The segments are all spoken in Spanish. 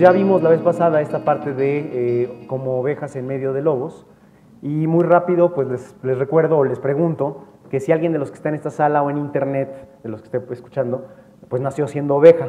ya vimos la vez pasada esta parte de eh, como ovejas en medio de lobos. Y muy rápido, pues les, recuerdo o les pregunto que si alguien de los que está en esta sala o en internet, de los que esté escuchando, pues nació siendo oveja.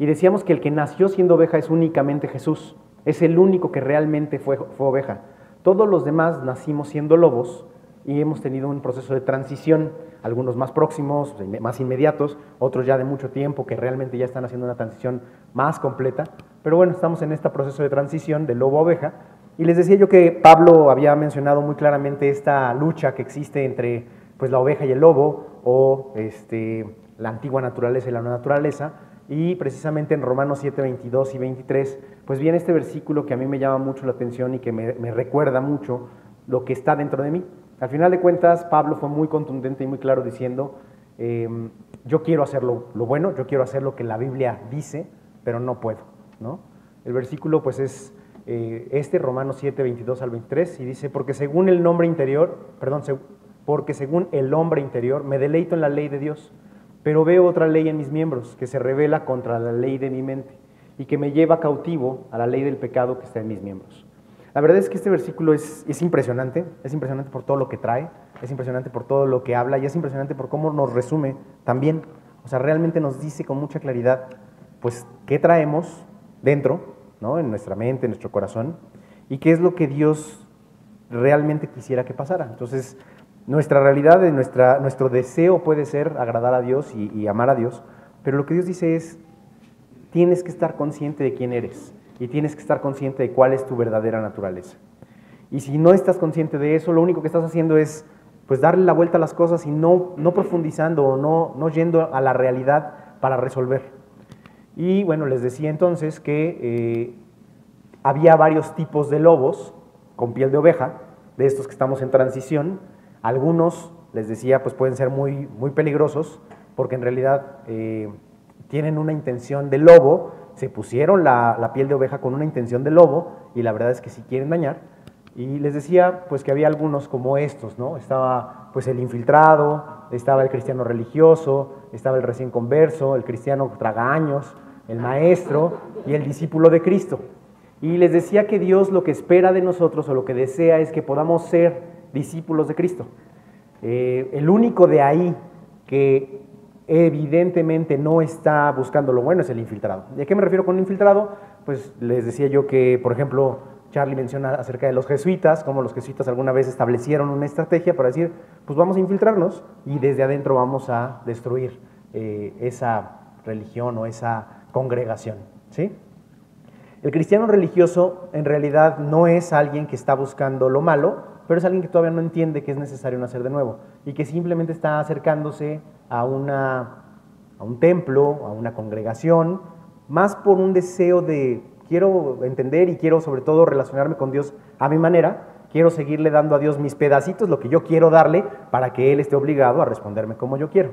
Y decíamos que el que nació siendo oveja es únicamente Jesús. Es el único que realmente fue, fue oveja. Todos los demás nacimos siendo lobos y hemos tenido un proceso de transición, algunos más próximos, más inmediatos, otros ya de mucho tiempo que realmente ya están haciendo una transición más completa. Pero bueno, estamos en este proceso de transición de lobo a oveja. Y les decía yo que Pablo había mencionado muy claramente esta lucha que existe entre pues, la oveja y el lobo, o este, la antigua naturaleza y la nueva naturaleza, y precisamente en Romanos 7, 22 y 23, pues viene este versículo que a mí me llama mucho la atención y que me, recuerda mucho lo que está dentro de mí. Al final de cuentas, Pablo fue muy contundente y muy claro diciendo, em, yo quiero hacer lo, bueno, yo quiero hacer lo que la Biblia dice, pero no puedo. ¿no? El versículo pues es eh, este, Romanos 7, 22 al 23, y dice, porque según el nombre interior, perdón, porque según el hombre interior me deleito en la ley de Dios pero veo otra ley en mis miembros que se revela contra la ley de mi mente y que me lleva cautivo a la ley del pecado que está en mis miembros. La verdad es que este versículo es, es, impresionante, es impresionante por todo lo que trae, es impresionante por todo lo que habla y es impresionante por cómo nos resume también. O sea, realmente nos dice con mucha claridad, pues, qué traemos dentro, ¿no? En nuestra mente, en nuestro corazón, y qué es lo que Dios realmente quisiera que pasara. Entonces, nuestra realidad, nuestra, nuestro deseo puede ser agradar a Dios y, amar a Dios, pero lo que Dios dice es, tienes que estar consciente de quién eres y tienes que estar consciente de cuál es tu verdadera naturaleza. Y si no estás consciente de eso, lo único que estás haciendo es pues darle la vuelta a las cosas y no, no profundizando o no, no yendo a la realidad para resolver. Y bueno, les decía entonces que eh, había varios tipos de lobos con piel de oveja, de estos que estamos en transición, algunos, les decía, pues pueden ser muy, muy peligrosos porque en realidad eh, tienen una intención de lobo, se pusieron la, piel de oveja con una intención de lobo y la verdad es que sí quieren dañar. Y les decía pues que había algunos como estos, ¿no? Estaba pues el infiltrado, estaba el cristiano religioso, estaba el recién converso, el cristiano tragaños, el maestro y el discípulo de Cristo. Y les decía que Dios lo que espera de nosotros o lo que desea es que podamos ser discípulos de Cristo. Eh, el único de ahí que evidentemente no está buscando lo bueno es el infiltrado. ¿Y a qué me refiero con infiltrado? Pues les decía yo que, por ejemplo, Charlie menciona acerca de los jesuitas, como los jesuitas alguna vez establecieron una estrategia para decir, pues vamos a infiltrarnos y desde adentro vamos a destruir eh, esa religión o esa congregación. ¿sí? El cristiano religioso en realidad no es alguien que está buscando lo malo, pero es alguien que todavía no entiende que es necesario nacer de nuevo y que simplemente está acercándose a, una, a un templo, a una congregación, más por un deseo de quiero entender y quiero sobre todo relacionarme con Dios a mi manera, quiero seguirle dando a Dios mis pedacitos, lo que yo quiero darle, para que Él esté obligado a responderme como yo quiero.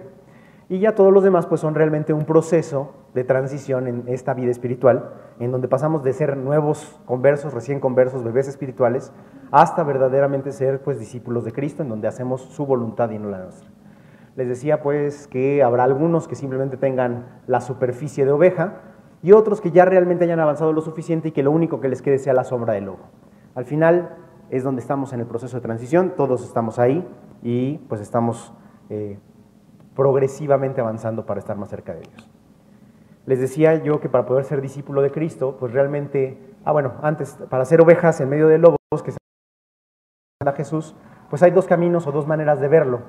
Y ya todos los demás pues son realmente un proceso de transición en esta vida espiritual, en donde pasamos de ser nuevos conversos, recién conversos, bebés espirituales, hasta verdaderamente ser pues discípulos de Cristo, en donde hacemos su voluntad y no la nuestra. Les decía pues que habrá algunos que simplemente tengan la superficie de oveja y otros que ya realmente hayan avanzado lo suficiente y que lo único que les quede sea la sombra del lobo. Al final es donde estamos en el proceso de transición, todos estamos ahí y pues estamos eh, progresivamente avanzando para estar más cerca de Dios. Les decía yo que para poder ser discípulo de Cristo, pues realmente, ah bueno, antes, para ser ovejas en medio de lobos, que se a Jesús, pues hay dos caminos o dos maneras de verlo.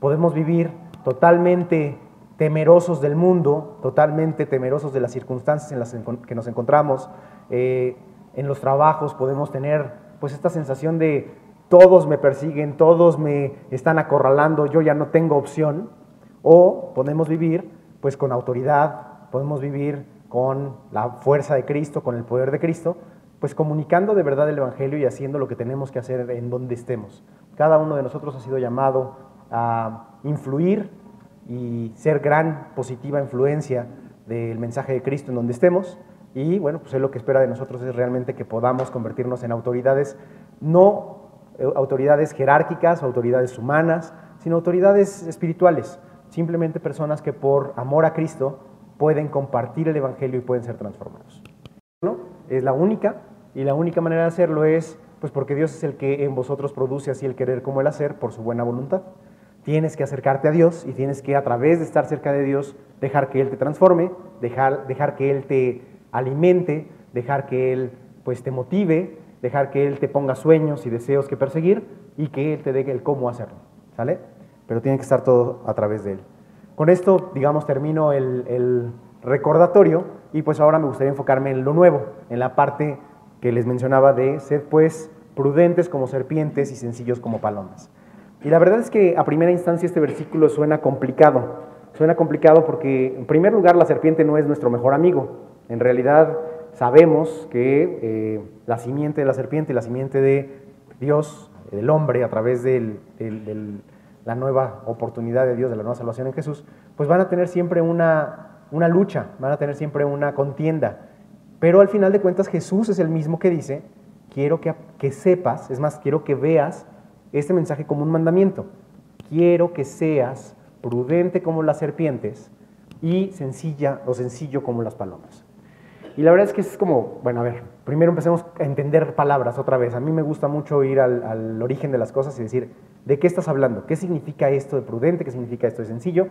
Podemos vivir totalmente temerosos del mundo, totalmente temerosos de las circunstancias en las que nos encontramos. Eh, en los trabajos podemos tener pues esta sensación de todos me persiguen, todos me están acorralando, yo ya no tengo opción. O podemos vivir pues con autoridad, podemos vivir con la fuerza de Cristo, con el poder de Cristo, pues comunicando de verdad el Evangelio y haciendo lo que tenemos que hacer en donde estemos. Cada uno de nosotros ha sido llamado a influir y ser gran positiva influencia del mensaje de Cristo en donde estemos. Y bueno, pues lo que espera de nosotros es realmente que podamos convertirnos en autoridades, no eh, autoridades jerárquicas, autoridades humanas, sino autoridades espirituales simplemente personas que por amor a Cristo pueden compartir el Evangelio y pueden ser transformados. Es la única, y la única manera de hacerlo es, pues porque Dios es el que en vosotros produce así el querer como el hacer por su buena voluntad. Tienes que acercarte a Dios y tienes que a través de estar cerca de Dios dejar que Él te transforme, dejar, dejar que Él te alimente, dejar que Él pues te motive, dejar que Él te ponga sueños y deseos que perseguir y que Él te dé el cómo hacerlo, ¿sale? Pero tiene que estar todo a través de Él. Con esto, digamos, termino el, recordatorio y pues ahora me gustaría enfocarme en lo nuevo, en la parte que les mencionaba de ser pues prudentes como serpientes y sencillos como palomas. Y la verdad es que a primera instancia este versículo suena complicado. Suena complicado porque en primer lugar la serpiente no es nuestro mejor amigo. En realidad sabemos que eh, la simiente de la serpiente, la simiente de Dios, del hombre, a través de la nueva oportunidad de Dios, de la nueva salvación en Jesús, pues van a tener siempre una, una lucha, van a tener siempre una contienda. Pero al final de cuentas Jesús es el mismo que dice, quiero que, que sepas, es más, quiero que veas este mensaje como un mandamiento. Quiero que seas prudente como las serpientes y sencilla o sencillo como las palomas. Y la verdad es que es como, bueno, a ver, primero empecemos a entender palabras otra vez. A mí me gusta mucho ir al, al, origen de las cosas y decir, ¿de qué estás hablando? ¿Qué significa esto de prudente? ¿Qué significa esto de sencillo?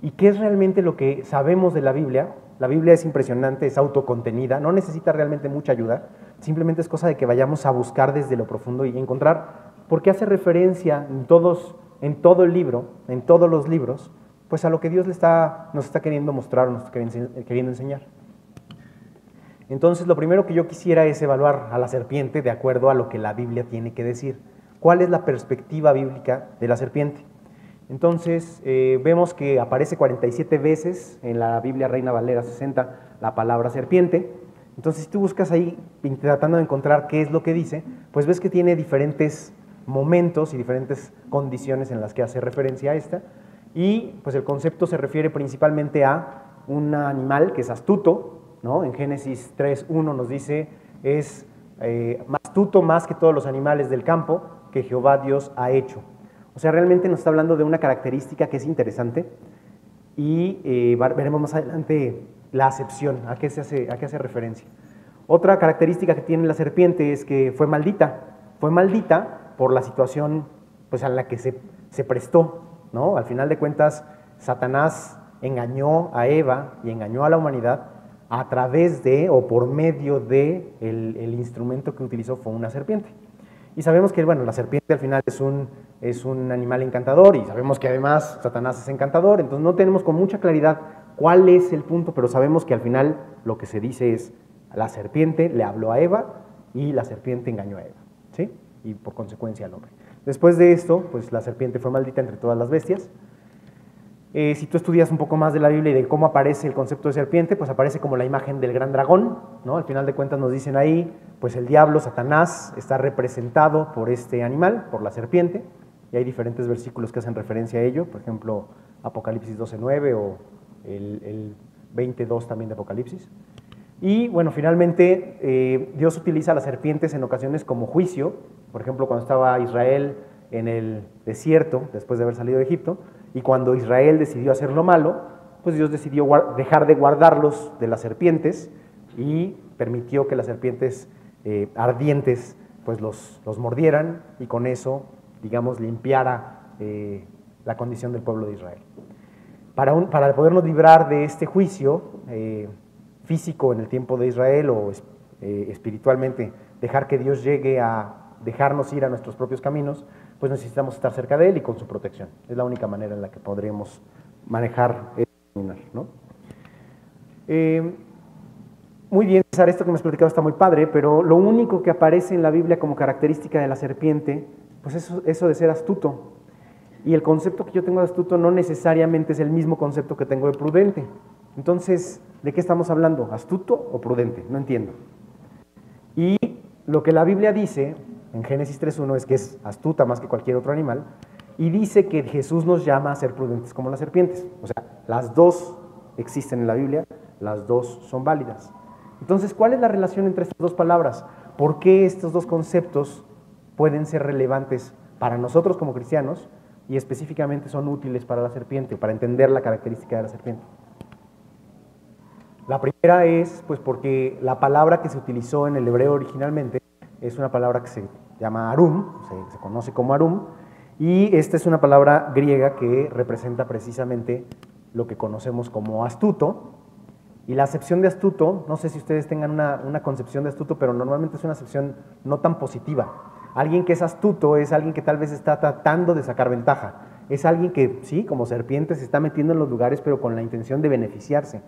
¿Y qué es realmente lo que sabemos de la Biblia? La Biblia es impresionante, es autocontenida, no necesita realmente mucha ayuda, simplemente es cosa de que vayamos a buscar desde lo profundo y encontrar por qué hace referencia en, todos, en todo el libro, en todos los libros, pues a lo que Dios le está, nos está queriendo mostrar, nos está queriendo enseñar. Entonces, lo primero que yo quisiera es evaluar a la serpiente de acuerdo a lo que la Biblia tiene que decir. ¿Cuál es la perspectiva bíblica de la serpiente? Entonces, eh, vemos que aparece 47 veces en la Biblia Reina Valera 60 la palabra serpiente. Entonces, si tú buscas ahí tratando de encontrar qué es lo que dice, pues ves que tiene diferentes momentos y diferentes condiciones en las que hace referencia a esta. Y pues el concepto se refiere principalmente a un animal que es astuto, en Génesis 3.1 nos dice, es eh, astuto más que todos los animales del campo que Jehová Dios ha hecho. O sea, realmente nos está hablando de una característica que es interesante y eh, veremos más adelante la acepción, a qué, se hace, a qué hace referencia. Otra característica que tiene la serpiente es que fue maldita. Fue maldita por la situación pues, a la que se, se prestó. ¿no? Al final de cuentas, Satanás engañó a Eva y engañó a la humanidad a través de o por medio de el, instrumento que utilizó fue una serpiente. Y sabemos que bueno, la serpiente al final es un, es un animal encantador y sabemos que además Satanás es encantador, entonces no tenemos con mucha claridad cuál es el punto, pero sabemos que al final lo que se dice es la serpiente le habló a Eva y la serpiente engañó a Eva, ¿sí? Y por consecuencia al hombre. Después de esto, pues la serpiente fue maldita entre todas las bestias, eh, si tú estudias un poco más de la Biblia y de cómo aparece el concepto de serpiente, pues aparece como la imagen del gran dragón, ¿no? Al final de cuentas nos dicen ahí, pues el diablo, Satanás, está representado por este animal, por la serpiente, y hay diferentes versículos que hacen referencia a ello, por ejemplo, Apocalipsis 12.9 o el, el 22 también de Apocalipsis. Y bueno, finalmente eh, Dios utiliza las serpientes en ocasiones como juicio, por ejemplo, cuando estaba Israel en el desierto, después de haber salido de Egipto, y cuando Israel decidió hacer lo malo, pues Dios decidió dejar de guardarlos de las serpientes y permitió que las serpientes eh, ardientes pues los, los, mordieran y con eso, digamos, limpiara eh, la condición del pueblo de Israel. Para, para podernos librar de este juicio eh, físico en el tiempo de Israel o espiritualmente, dejar que Dios llegue a dejarnos ir a nuestros propios caminos, pues necesitamos estar cerca de él y con su protección. Es la única manera en la que podremos manejar y ¿no? Eh, muy bien, César, esto que me has platicado está muy padre, pero lo único que aparece en la Biblia como característica de la serpiente, pues eso, eso de ser astuto. Y el concepto que yo tengo de astuto no necesariamente es el mismo concepto que tengo de prudente. Entonces, ¿de qué estamos hablando? ¿Astuto o prudente? No entiendo. Y lo que la Biblia dice en Génesis 3.1 es que es astuta más que cualquier otro animal, y dice que Jesús nos llama a ser prudentes como las serpientes. O sea, las dos existen en la Biblia, las dos son válidas. Entonces, ¿cuál es la relación entre estas dos palabras? ¿Por qué estos dos conceptos pueden ser relevantes para nosotros como cristianos y específicamente son útiles para la serpiente, para entender la característica de la serpiente? La primera es pues porque la palabra que se utilizó en el hebreo originalmente es una palabra que se llama arum, se, conoce como arum, y esta es una palabra griega que representa precisamente lo que conocemos como astuto. Y la acepción de astuto, no sé si ustedes tengan una, concepción de astuto, pero normalmente es una acepción no tan positiva. Alguien que es astuto es alguien que tal vez está tratando de sacar ventaja. Es alguien que, sí, como serpiente, se está metiendo en los lugares, pero con la intención de beneficiarse.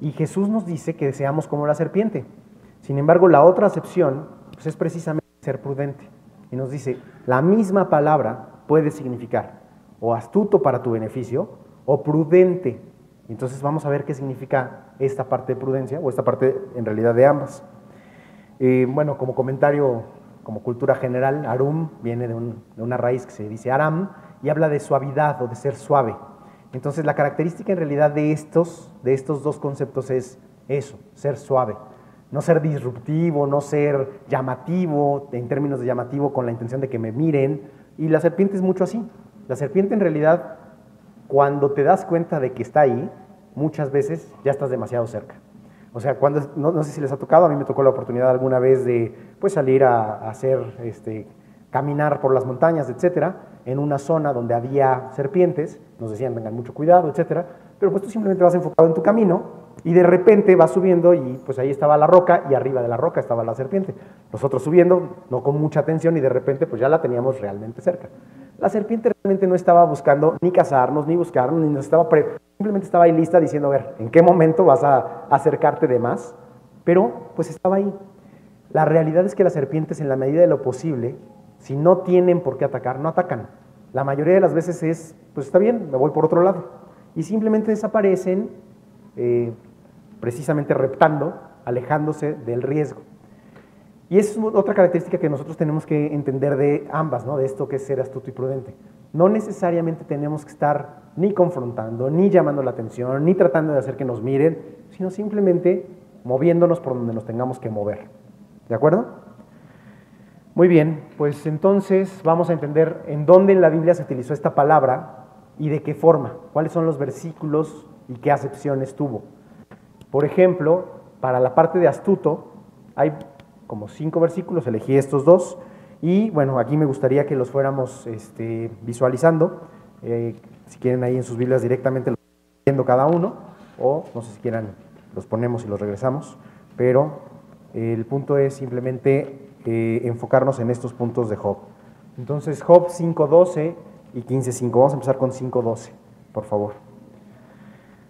Y Jesús nos dice que seamos como la serpiente. Sin embargo, la otra acepción pues, es precisamente ser prudente. Y nos dice, la misma palabra puede significar o astuto para tu beneficio o prudente. Entonces vamos a ver qué significa esta parte de prudencia o esta parte en realidad de ambas. Eh, bueno, como comentario, como cultura general, arum viene de, de una raíz que se dice aram y habla de suavidad o de ser suave. Entonces la característica en realidad de estos, de estos dos conceptos es eso, ser suave. No ser disruptivo, no ser llamativo, en términos de llamativo con la intención de que me miren, y la serpiente es mucho así. La serpiente en realidad, cuando te das cuenta de que está ahí, muchas veces ya estás demasiado cerca. O sea, cuando, no, sé si les ha tocado, a mí me tocó la oportunidad alguna vez de pues, salir a, hacer, este, caminar por las montañas, etcétera, en una zona donde había serpientes, nos decían tengan mucho cuidado, etcétera, pero pues tú simplemente vas enfocado en tu camino y de repente vas subiendo y pues ahí estaba la roca y arriba de la roca estaba la serpiente. Nosotros subiendo, no con mucha atención y de repente pues ya la teníamos realmente cerca. La serpiente realmente no estaba buscando ni cazarnos, ni buscarnos, ni nos estaba... Simplemente estaba ahí lista diciendo, a ver, ¿en qué momento vas a acercarte de más? Pero pues estaba ahí. La realidad es que las serpientes en la medida de lo posible, si no tienen por qué atacar, no atacan. La mayoría de las veces es, pues está bien, me voy por otro lado. Y simplemente desaparecen eh, precisamente reptando, alejándose del riesgo. Y es otra característica que nosotros tenemos que entender de ambas, ¿no? de esto que es ser astuto y prudente. No necesariamente tenemos que estar ni confrontando, ni llamando la atención, ni tratando de hacer que nos miren, sino simplemente moviéndonos por donde nos tengamos que mover. ¿De acuerdo? Muy bien, pues entonces vamos a entender en dónde en la Biblia se utilizó esta palabra y de qué forma, cuáles son los versículos y qué acepciones tuvo. Por ejemplo, para la parte de astuto, hay como cinco versículos, elegí estos dos, y bueno, aquí me gustaría que los fuéramos este, visualizando. Eh, si quieren ahí en sus Biblias directamente los viendo cada uno, o no sé si quieran, los ponemos y los regresamos, pero el punto es simplemente eh, enfocarnos en estos puntos de Job. Entonces, Job 5.12 y 15.5. Vamos a empezar con 5.12, por favor.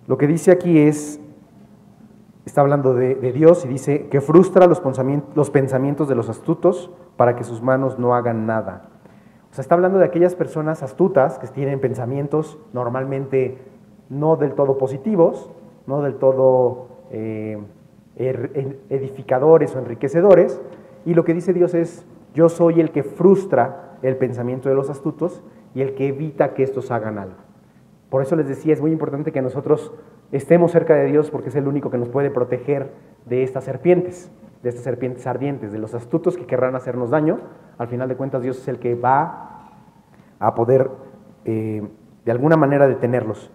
Lo que dice aquí es, está hablando de, Dios y dice que frustra los pensamientos, de los astutos para que sus manos no hagan nada. O sea, está hablando de aquellas personas astutas que tienen pensamientos normalmente no del todo positivos, no del todo eh, er, edificadores o enriquecedores. Y lo que dice Dios es, yo soy el que frustra el pensamiento de los astutos y el que evita que estos hagan algo. Por eso les decía, es muy importante que nosotros estemos cerca de Dios porque es el único que nos puede proteger de estas serpientes, de estas serpientes ardientes, de los astutos que querrán hacernos daño. Al final de cuentas, Dios es el que va a poder eh, de alguna manera detenerlos.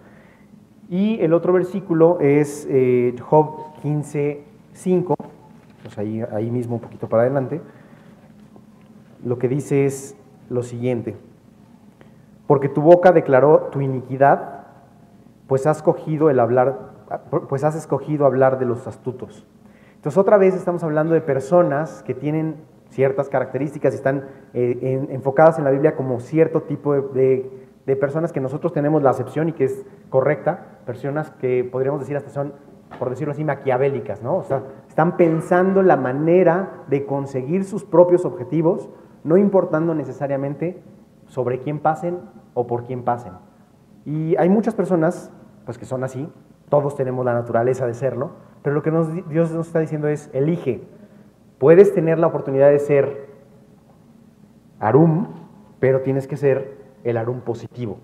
Y el otro versículo es eh, Job 15, 5, pues ahí, ahí mismo un poquito para adelante. Lo que dice es lo siguiente, porque tu boca declaró tu iniquidad pues has escogido el hablar, pues has escogido hablar de los astutos. Entonces otra vez estamos hablando de personas que tienen ciertas características y están eh, enfocadas en la Biblia como cierto tipo de, de, personas que nosotros tenemos la acepción y que es correcta, personas que podríamos decir hasta son, por decirlo así, maquiavélicas, ¿no? O sea, están pensando la manera de conseguir sus propios objetivos, no importando necesariamente sobre quién pasen o por quién pasen. Y hay muchas personas pues que son así, todos tenemos la naturaleza de serlo, pero lo que Dios nos está diciendo es, elige, puedes tener la oportunidad de ser arum, pero tienes que ser el arum positivo,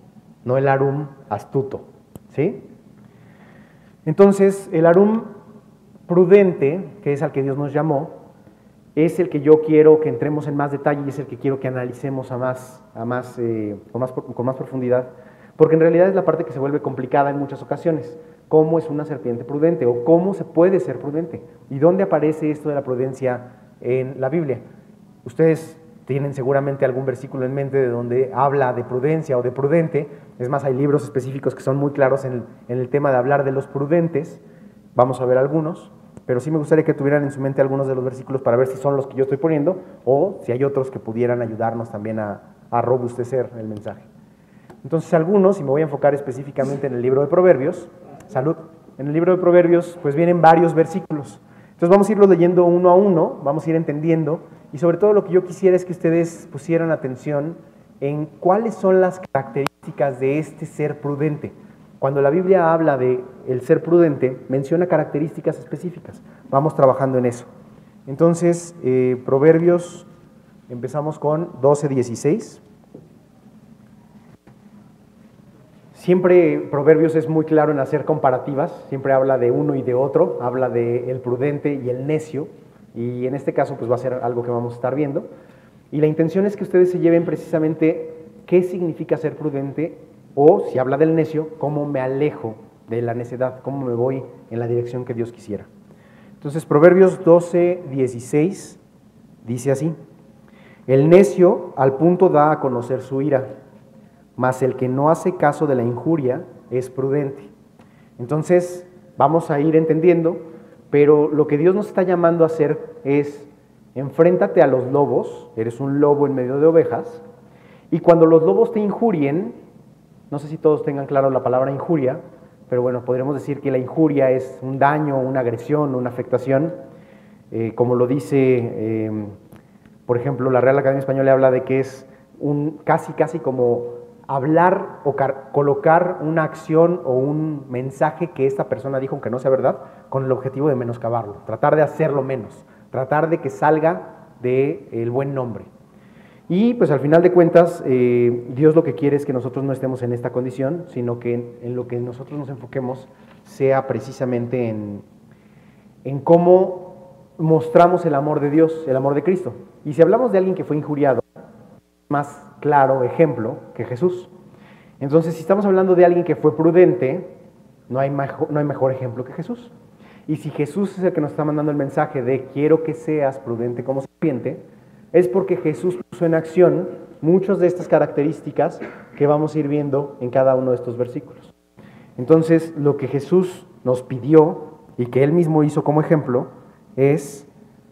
no el arum astuto, ¿sí? Entonces, el arum prudente, que es al que Dios nos llamó, es el que yo quiero que entremos en más detalle y es el que quiero que analicemos a más, a más, eh, con, más con más profundidad Porque en realidad es la parte que se vuelve complicada en muchas ocasiones. ¿Cómo es una serpiente prudente? ¿O cómo se puede ser prudente? ¿Y dónde aparece esto de la prudencia en la Biblia? Ustedes tienen seguramente algún versículo en mente de donde habla de prudencia o de prudente. Es más, hay libros específicos que son muy claros en el, tema de hablar de los prudentes. Vamos a ver algunos, pero sí me gustaría que tuvieran en su mente algunos de los versículos para ver si son los que yo estoy poniendo o si hay otros que pudieran ayudarnos también a, robustecer el mensaje. Entonces, algunos, y me voy a enfocar específicamente en el libro de Proverbios, salud, en el libro de Proverbios, pues vienen varios versículos. Entonces vamos a irlos leyendo uno a uno, vamos a ir entendiendo y sobre todo lo que yo quisiera es que ustedes pusieran atención en cuáles son las características de este ser prudente. Cuando la Biblia habla de el ser prudente, menciona características específicas. Vamos trabajando en eso. Entonces, eh, Proverbios, empezamos con 12, 16. Siempre Proverbios es muy claro en hacer comparativas, siempre habla de uno y de otro, habla de el prudente y el necio. Y en este caso pues va a ser algo que vamos a estar viendo. Y la intención es que ustedes se lleven precisamente qué significa ser prudente o, si habla del necio, cómo me alejo de la necedad, cómo me voy en la dirección que Dios quisiera. Entonces, Proverbios 12, 16 dice así, el necio al punto da a conocer su ira, mas el que no hace caso de la injuria es prudente. Entonces, vamos a ir entendiendo pero lo que Dios nos está llamando a hacer es, enfréntate a los lobos, eres un lobo en medio de ovejas, y cuando los lobos te injurien, no sé si todos tengan claro la palabra injuria, pero bueno, podríamos decir que la injuria es un daño, una agresión, una afectación, eh, como lo dice, eh, por ejemplo, la Real Academia Española habla de que es un casi, casi como hablar o colocar una acción o un mensaje que esta persona dijo, aunque no sea verdad, con el objetivo de menoscabarlo, tratar de hacerlo menos, tratar de que salga del el buen nombre. Y pues al final de cuentas, eh, Dios lo que quiere es que nosotros no estemos en esta condición, sino que en, lo que nosotros nos enfoquemos sea precisamente en, en cómo mostramos el amor de Dios, el amor de Cristo. Y si hablamos de alguien que fue injuriado, más claro ejemplo que Jesús. Entonces, si estamos hablando de alguien que fue prudente, no hay, no hay mejor ejemplo que Jesús. Y si Jesús es el que nos está mandando el mensaje de quiero que seas prudente como serpiente, es porque Jesús puso en acción muchas de estas características que vamos a ir viendo en cada uno de estos versículos. Entonces, lo que Jesús nos pidió y que él mismo hizo como ejemplo es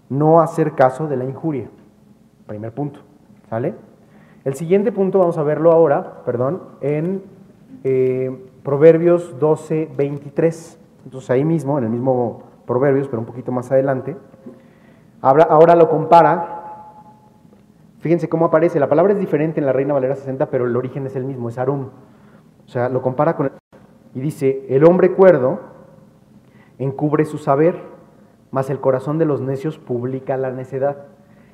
no hacer caso de la injuria. Primer punto, ¿sale? El siguiente punto vamos a verlo ahora, perdón, en eh, Proverbios 12, 23. Entonces ahí mismo, en el mismo Proverbios, pero un poquito más adelante, ahora, ahora lo compara. Fíjense cómo aparece. La palabra es diferente en la Reina Valera 60, pero el origen es el mismo, es Arum. O sea, lo compara con... Y dice, el hombre cuerdo encubre su saber, mas el corazón de los necios publica la necedad.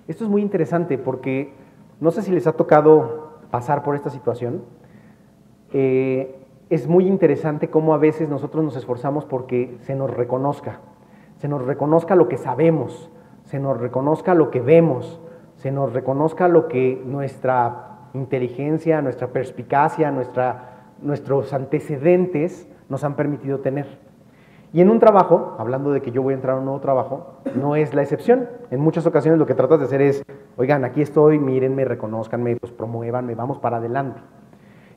Esto es muy interesante porque no sé si les ha tocado pasar por esta situación. Eh, es muy interesante cómo a veces nosotros nos esforzamos porque se nos reconozca, se nos reconozca lo que sabemos, se nos reconozca lo que vemos, se nos reconozca lo que nuestra inteligencia, nuestra perspicacia, nuestra, nuestros antecedentes nos han permitido tener. Y en un trabajo, hablando de que yo voy a entrar a un nuevo trabajo, no es la excepción. En muchas ocasiones lo que tratas de hacer es, oigan, aquí estoy, mírenme, reconozcanme, pues promuévanme, vamos para adelante.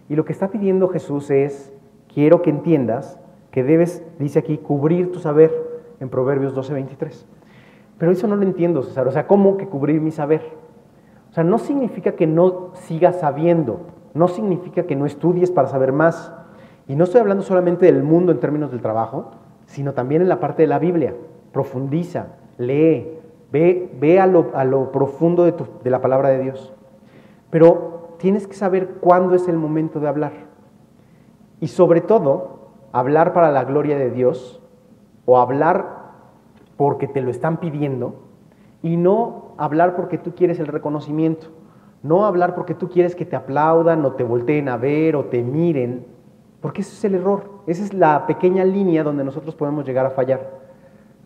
Y lo que está pidiendo Jesús es, quiero que entiendas que debes, dice aquí, cubrir tu saber en Proverbios 12:23. Pero eso no lo entiendo, César. O sea, ¿cómo que cubrir mi saber? O sea, no significa que no sigas sabiendo, no significa que no estudies para saber más. Y no estoy hablando solamente del mundo en términos del trabajo, sino también en la parte de la Biblia. Profundiza, lee, ve, ve a, lo, profundo de, de la palabra de Dios. Pero tienes que saber cuándo es el momento de hablar. Y sobre todo, hablar para la gloria de Dios o hablar porque te lo están pidiendo y no hablar porque tú quieres el reconocimiento. No hablar porque tú quieres que te aplaudan o te volteen a ver o te miren, porque ese es el error. Esa es la pequeña línea donde nosotros podemos llegar a fallar.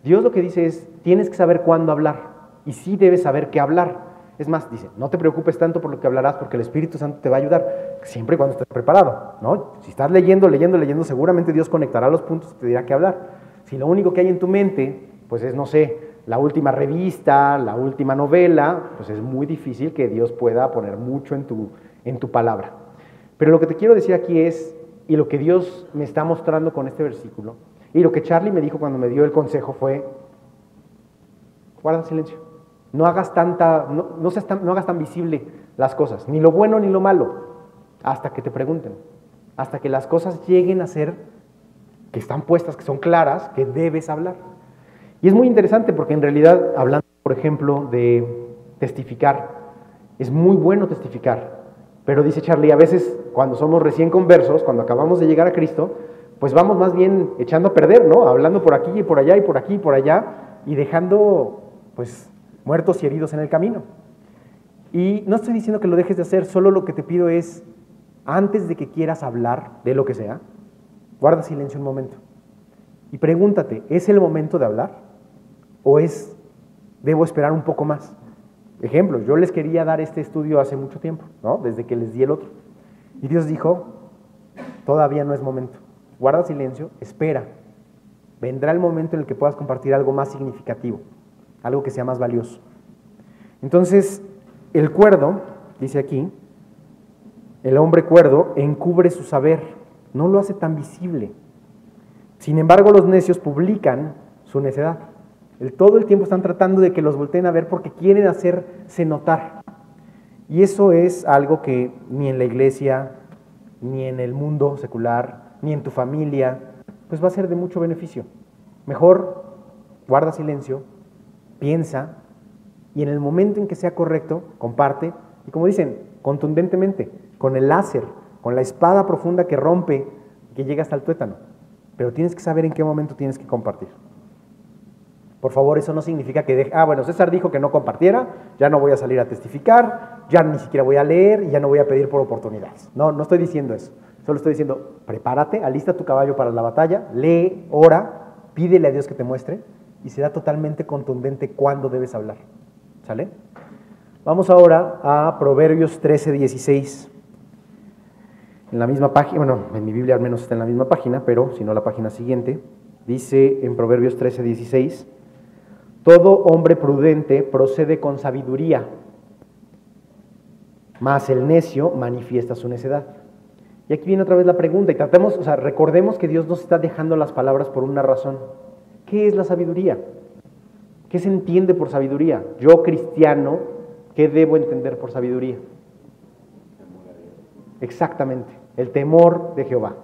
Dios lo que dice es, tienes que saber cuándo hablar y sí debes saber qué hablar. Es más, dice, no te preocupes tanto por lo que hablarás porque el Espíritu Santo te va a ayudar, siempre y cuando estés preparado, ¿no? Si estás leyendo, leyendo, leyendo, seguramente Dios conectará los puntos y te dirá qué hablar. Si lo único que hay en tu mente, pues es, no sé, la última revista, la última novela, pues es muy difícil que Dios pueda poner mucho en tu, en tu palabra. Pero lo que te quiero decir aquí es, y lo que Dios me está mostrando con este versículo, y lo que Charlie me dijo cuando me dio el consejo fue, guarda silencio, no hagas, tanta, no, no, seas tan, no hagas tan visible las cosas, ni lo bueno ni lo malo, hasta que te pregunten, hasta que las cosas lleguen a ser que están puestas, que son claras, que debes hablar. Y es muy interesante porque en realidad, hablando, por ejemplo, de testificar, es muy bueno testificar. Pero dice Charlie, a veces cuando somos recién conversos, cuando acabamos de llegar a Cristo, pues vamos más bien echando a perder, ¿no? Hablando por aquí y por allá y por aquí y por allá y dejando, pues, muertos y heridos en el camino. Y no estoy diciendo que lo dejes de hacer, solo lo que te pido es, antes de que quieras hablar de lo que sea, guarda silencio un momento y pregúntate, ¿es el momento de hablar? ¿O es, debo esperar un poco más? Ejemplo, yo les quería dar este estudio hace mucho tiempo, ¿no? Desde que les di el otro. Y Dios dijo, todavía no es momento. Guarda silencio, espera. Vendrá el momento en el que puedas compartir algo más significativo, algo que sea más valioso. Entonces, el cuerdo, dice aquí, el hombre cuerdo encubre su saber, no lo hace tan visible. Sin embargo, los necios publican su necedad. Todo el tiempo están tratando de que los volteen a ver porque quieren hacerse notar. Y eso es algo que ni en la iglesia, ni en el mundo secular, ni en tu familia, pues va a ser de mucho beneficio. Mejor guarda silencio, piensa y en el momento en que sea correcto, comparte. Y como dicen, contundentemente, con el láser, con la espada profunda que rompe, que llega hasta el tuétano. Pero tienes que saber en qué momento tienes que compartir. Por favor, eso no significa que deje, ah, bueno, César dijo que no compartiera, ya no voy a salir a testificar, ya ni siquiera voy a leer y ya no voy a pedir por oportunidades. No, no estoy diciendo eso. Solo estoy diciendo, prepárate, alista tu caballo para la batalla, lee, ora, pídele a Dios que te muestre y será totalmente contundente cuándo debes hablar. ¿Sale? Vamos ahora a Proverbios 13, 16. En la misma página, bueno, en mi Biblia al menos está en la misma página, pero si no la página siguiente, dice en Proverbios 13, 16, todo hombre prudente procede con sabiduría, mas el necio manifiesta su necedad. Y aquí viene otra vez la pregunta, y tratemos, o sea, recordemos que Dios nos está dejando las palabras por una razón. ¿Qué es la sabiduría? ¿Qué se entiende por sabiduría? Yo, cristiano, ¿qué debo entender por sabiduría? Exactamente, el temor de Jehová.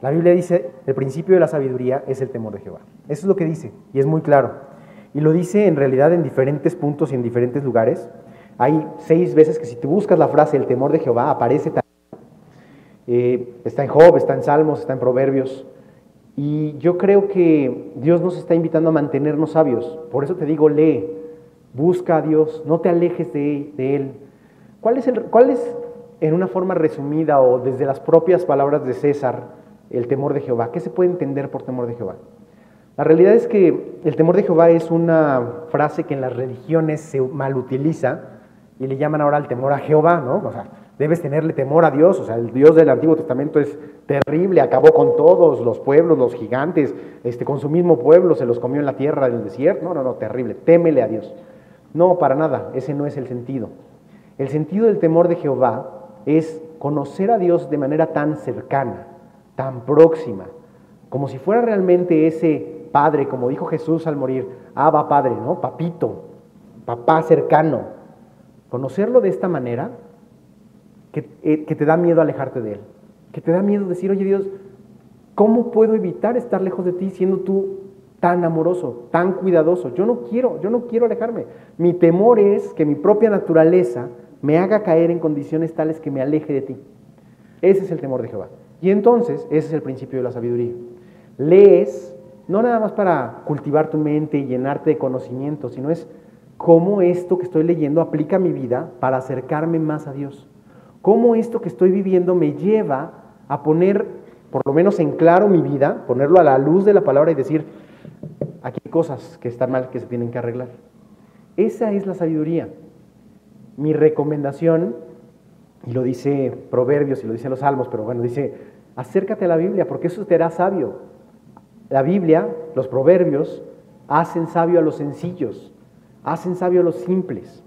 La Biblia dice, el principio de la sabiduría es el temor de Jehová. Eso es lo que dice, y es muy claro. Y lo dice en realidad en diferentes puntos y en diferentes lugares. Hay seis veces que si tú buscas la frase el temor de Jehová, aparece eh, está en Job, está en Salmos, está en Proverbios. Y yo creo que Dios nos está invitando a mantenernos sabios. Por eso te digo, lee, busca a Dios, no te alejes de, Él. ¿Cuál es, el, ¿Cuál es, en una forma resumida o desde las propias palabras de César, el temor de Jehová? ¿Qué se puede entender por temor de Jehová? La realidad es que el temor de Jehová es una frase que en las religiones se mal utiliza y le llaman ahora el temor a Jehová, ¿no? O sea, debes tenerle temor a Dios, o sea, el Dios del Antiguo Testamento es terrible, acabó con todos los pueblos, los gigantes, este, con su mismo pueblo se los comió en la tierra del desierto, no, no, no, terrible, témele a Dios. No, para nada, ese no es el sentido. El sentido del temor de Jehová es conocer a Dios de manera tan cercana, tan próxima, como si fuera realmente ese Padre, como dijo Jesús al morir, Abba Padre, ¿no? Papito, papá cercano. Conocerlo de esta manera, que, eh, que te da miedo alejarte de Él, que te da miedo decir, oye Dios, ¿cómo puedo evitar estar lejos de ti siendo tú tan amoroso, tan cuidadoso? Yo no quiero, yo no quiero alejarme. Mi temor es que mi propia naturaleza me haga caer en condiciones tales que me aleje de ti. Ese es el temor de Jehová. Y entonces, ese es el principio de la sabiduría. Lees no nada más para cultivar tu mente y llenarte de conocimiento, sino es cómo esto que estoy leyendo aplica mi vida para acercarme más a Dios. Cómo esto que estoy viviendo me lleva a poner, por lo menos en claro mi vida, ponerlo a la luz de la palabra y decir, aquí hay cosas que están mal que se tienen que arreglar. Esa es la sabiduría. mi recomendación, y lo dice Proverbios y lo dicen los Salmos, pero bueno, dice, acércate a la Biblia porque eso te hará sabio. La Biblia, los Proverbios, hacen sabio a los sencillos, hacen sabio a los simples.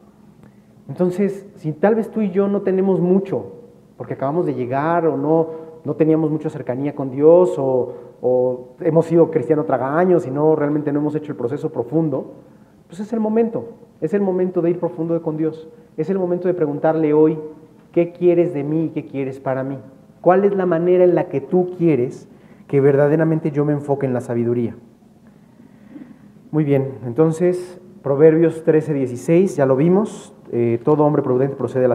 Entonces, si tal vez tú y yo no tenemos mucho, porque acabamos de llegar o no, no teníamos mucha cercanía con Dios o, o hemos sido cristianos tragaños y no realmente no hemos hecho el proceso profundo, pues es el momento, es el momento de ir profundo con Dios, es el momento de preguntarle hoy, ¿qué quieres de mí y qué quieres para mí? ¿Cuál es la manera en la que tú quieres que verdaderamente yo me enfoque en la sabiduría? Muy bien, entonces Proverbios 13, 16, ya lo vimos, eh, todo hombre prudente procede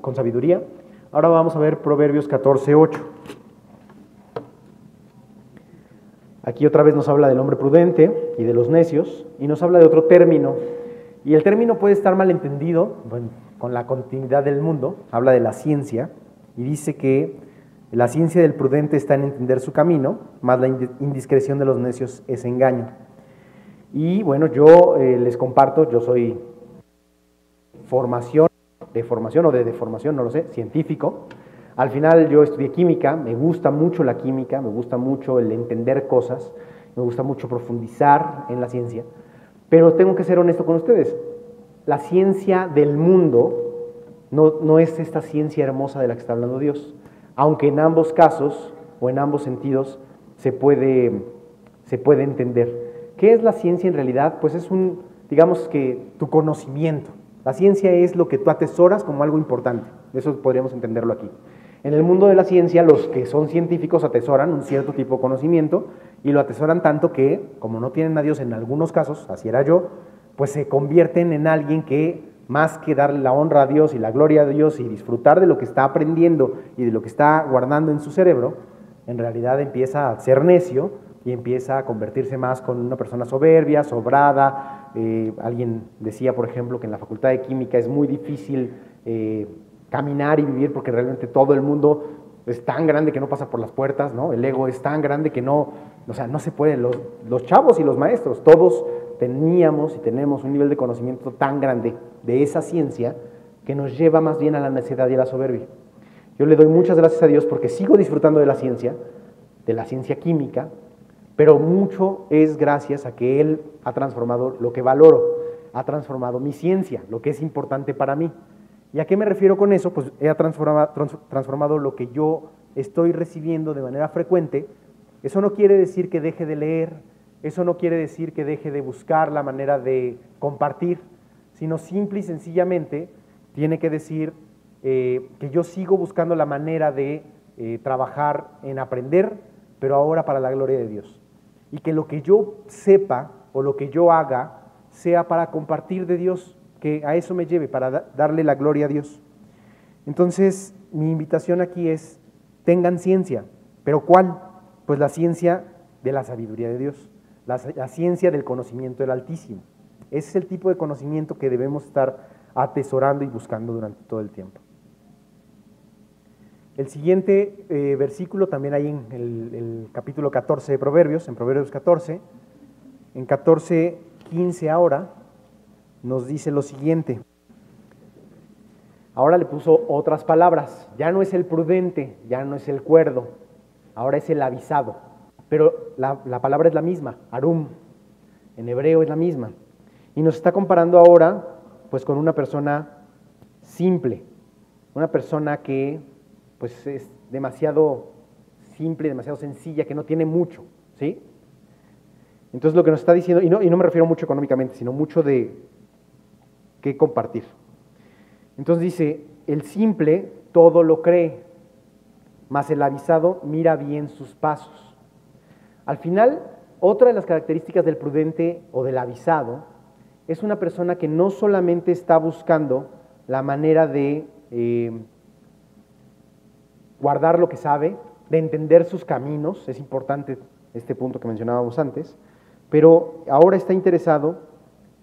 con sabiduría. Ahora vamos a ver Proverbios 14, 8. Aquí otra vez nos habla del hombre prudente y de los necios y nos habla de otro término. Y el término puede estar mal entendido con la continuidad del mundo. Habla de la ciencia y dice que la ciencia del prudente está en entender su camino, más la indiscreción de los necios es engaño. Y bueno, yo eh, les comparto, yo soy formación, de formación o de deformación, no lo sé, científico. Al final yo estudié química, me gusta mucho la química, me gusta mucho el entender cosas, me gusta mucho profundizar en la ciencia, pero tengo que ser honesto con ustedes. La ciencia del mundo no, no es esta ciencia hermosa de la que está hablando Dios, aunque en ambos casos o en ambos sentidos se puede, se puede entender. ¿Qué es la ciencia en realidad? Pues es un, digamos que tu conocimiento. La ciencia es lo que tú atesoras como algo importante. Eso podríamos entenderlo aquí. En el mundo de la ciencia, los que son científicos atesoran un cierto tipo de conocimiento y lo atesoran tanto que, como no tienen a Dios en algunos casos, así era yo, pues se convierten en alguien que más que darle la honra a Dios y la gloria a Dios y disfrutar de lo que está aprendiendo y de lo que está guardando en su cerebro, en realidad empieza a ser necio y empieza a convertirse más con una persona soberbia, sobrada. Eh, alguien decía, por ejemplo, que en la Facultad de Química es muy difícil eh, caminar y vivir porque realmente todo el mundo es tan grande que no pasa por las puertas, ¿no? El ego es tan grande que no, o sea, no se puede. Los, los chavos y los maestros, todos teníamos y tenemos un nivel de conocimiento tan grande de esa ciencia que nos lleva más bien a la necedad y a la soberbia. Yo le doy muchas gracias a Dios porque sigo disfrutando de la ciencia, de la ciencia química, pero mucho es gracias a que Él ha transformado lo que valoro, ha transformado mi ciencia, lo que es importante para mí. ¿Y a qué me refiero con eso? Pues he transformado, lo que yo estoy recibiendo de manera frecuente. Eso no quiere decir que deje de leer, eso no quiere decir que deje de buscar la manera de compartir, sino simple y sencillamente tiene que decir eh, que yo sigo buscando la manera de eh, trabajar en aprender, pero ahora para la gloria de Dios. Y que lo que yo sepa o lo que yo haga sea para compartir de Dios que a eso me lleve, para darle la gloria a Dios. Entonces, mi invitación aquí es, tengan ciencia, pero ¿cuál? Pues la ciencia de la sabiduría de Dios, la, ciencia del conocimiento del Altísimo. Ese es el tipo de conocimiento que debemos estar atesorando y buscando durante todo el tiempo. El siguiente eh, versículo también hay en el, el, capítulo 14 de Proverbios, en Proverbios 14, en 14, 15 ahora, nos dice lo siguiente. Ahora le puso otras palabras. Ya no es el prudente, ya no es el cuerdo, ahora es el avisado. Pero la, palabra es la misma, arum. En hebreo es la misma. Y nos está comparando ahora pues con una persona simple, una persona que pues es demasiado simple, demasiado sencilla, que no tiene mucho, ¿sí? Entonces lo que nos está diciendo, y no, y no me refiero mucho económicamente, sino mucho de, que compartir. Entonces dice, el simple todo lo cree, mas el avisado mira bien sus pasos. Al final, otra de las características del prudente o del avisado es una persona que no solamente está buscando la manera de eh, guardar lo que sabe, de entender sus caminos, es importante este punto que mencionábamos antes, pero ahora está interesado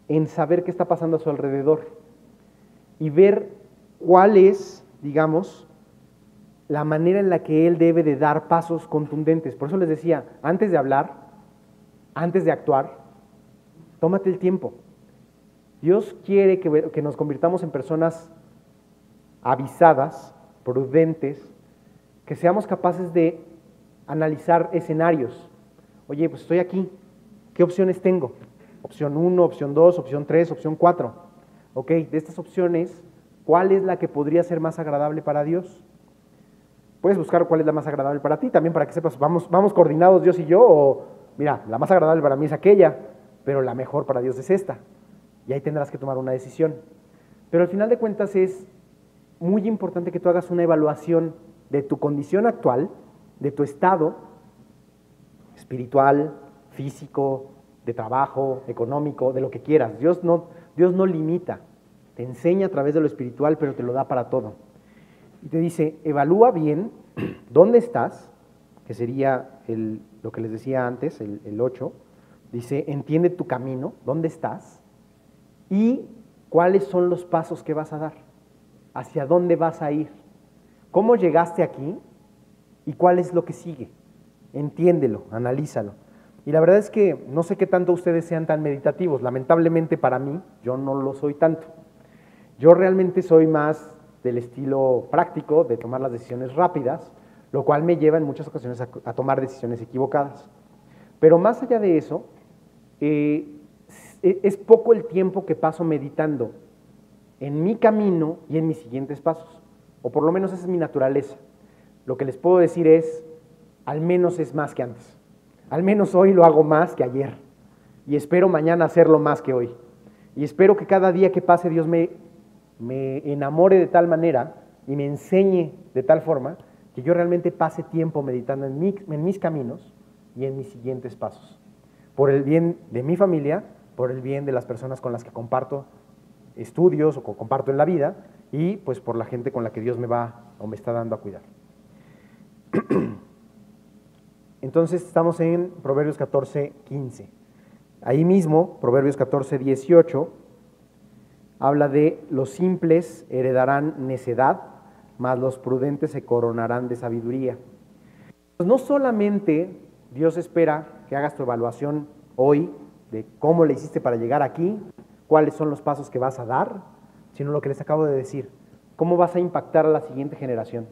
en saber qué está pasando a su alrededor y ver cuál es, digamos, la manera en la que él debe de dar pasos contundentes. Por eso les decía, antes de hablar, antes de actuar, tómate el tiempo. Dios quiere que, nos convirtamos en personas avisadas, prudentes, que seamos capaces de analizar escenarios. Oye, pues estoy aquí, ¿qué opciones tengo? Opción 1, opción 2, opción 3, opción 4. Ok, de estas opciones, ¿cuál es la que podría ser más agradable para Dios? Puedes buscar cuál es la más agradable para ti, también para que sepas, vamos, vamos coordinados Dios y yo, o mira, la más agradable para mí es aquella, pero la mejor para Dios es esta. Y ahí tendrás que tomar una decisión. Pero al final de cuentas es muy importante que tú hagas una evaluación de tu condición actual, de tu estado espiritual, físico, de trabajo, económico, de lo que quieras. Dios no, Dios no limita, te enseña a través de lo espiritual, pero te lo da para todo. Y te dice, evalúa bien dónde estás, que sería lo que les decía antes, el, el 8. Dice, entiende tu camino, dónde estás y cuáles son los pasos que vas a dar, hacia dónde vas a ir, cómo llegaste aquí y cuál es lo que sigue. Entiéndelo, analízalo. Y la verdad es que no sé qué tanto ustedes sean tan meditativos. Lamentablemente para mí, yo no lo soy tanto. Yo realmente soy más del estilo práctico, de tomar las decisiones rápidas, lo cual me lleva en muchas ocasiones a, tomar decisiones equivocadas. Pero más allá de eso, eh, es poco el tiempo que paso meditando en mi camino y en mis siguientes pasos. O por lo menos esa es mi naturaleza. Lo que les puedo decir es, al menos es más que antes. Al menos hoy lo hago más que ayer. Y espero mañana hacerlo más que hoy. Y espero que cada día que pase Dios me, me enamore de tal manera y me enseñe de tal forma que yo realmente pase tiempo meditando en, en mis caminos y en mis siguientes pasos. Por el bien de mi familia, por el bien de las personas con las que comparto estudios o comparto en la vida y pues por la gente con la que Dios me va o me está dando a cuidar. Entonces estamos en Proverbios 14, 15. Ahí mismo, Proverbios 14, 18, habla de los simples heredarán necedad, mas los prudentes se coronarán de sabiduría. Pues no solamente Dios espera que hagas tu evaluación hoy de cómo le hiciste para llegar aquí, cuáles son los pasos que vas a dar, sino lo que les acabo de decir, cómo vas a impactar a la siguiente generación.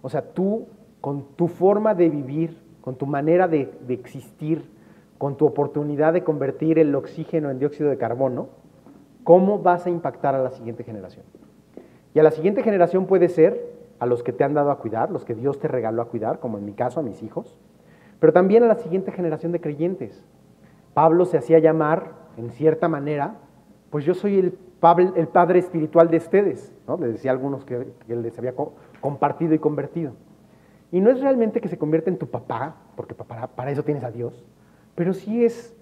O sea, tú, con tu forma de vivir, con tu manera de, existir, con tu oportunidad de convertir el oxígeno en dióxido de carbono, ¿cómo vas a impactar a la siguiente generación? Y a la siguiente generación puede ser a los que te han dado a cuidar, los que Dios te regaló a cuidar, como en mi caso a mis hijos, pero también a la siguiente generación de creyentes. Pablo se hacía llamar, en cierta manera, pues yo soy el, el padre espiritual de ustedes, ¿no? Les decía algunos que, él les había compartido y convertido. Y no es realmente que se convierta en tu papá, porque para, para eso tienes a Dios, pero sí es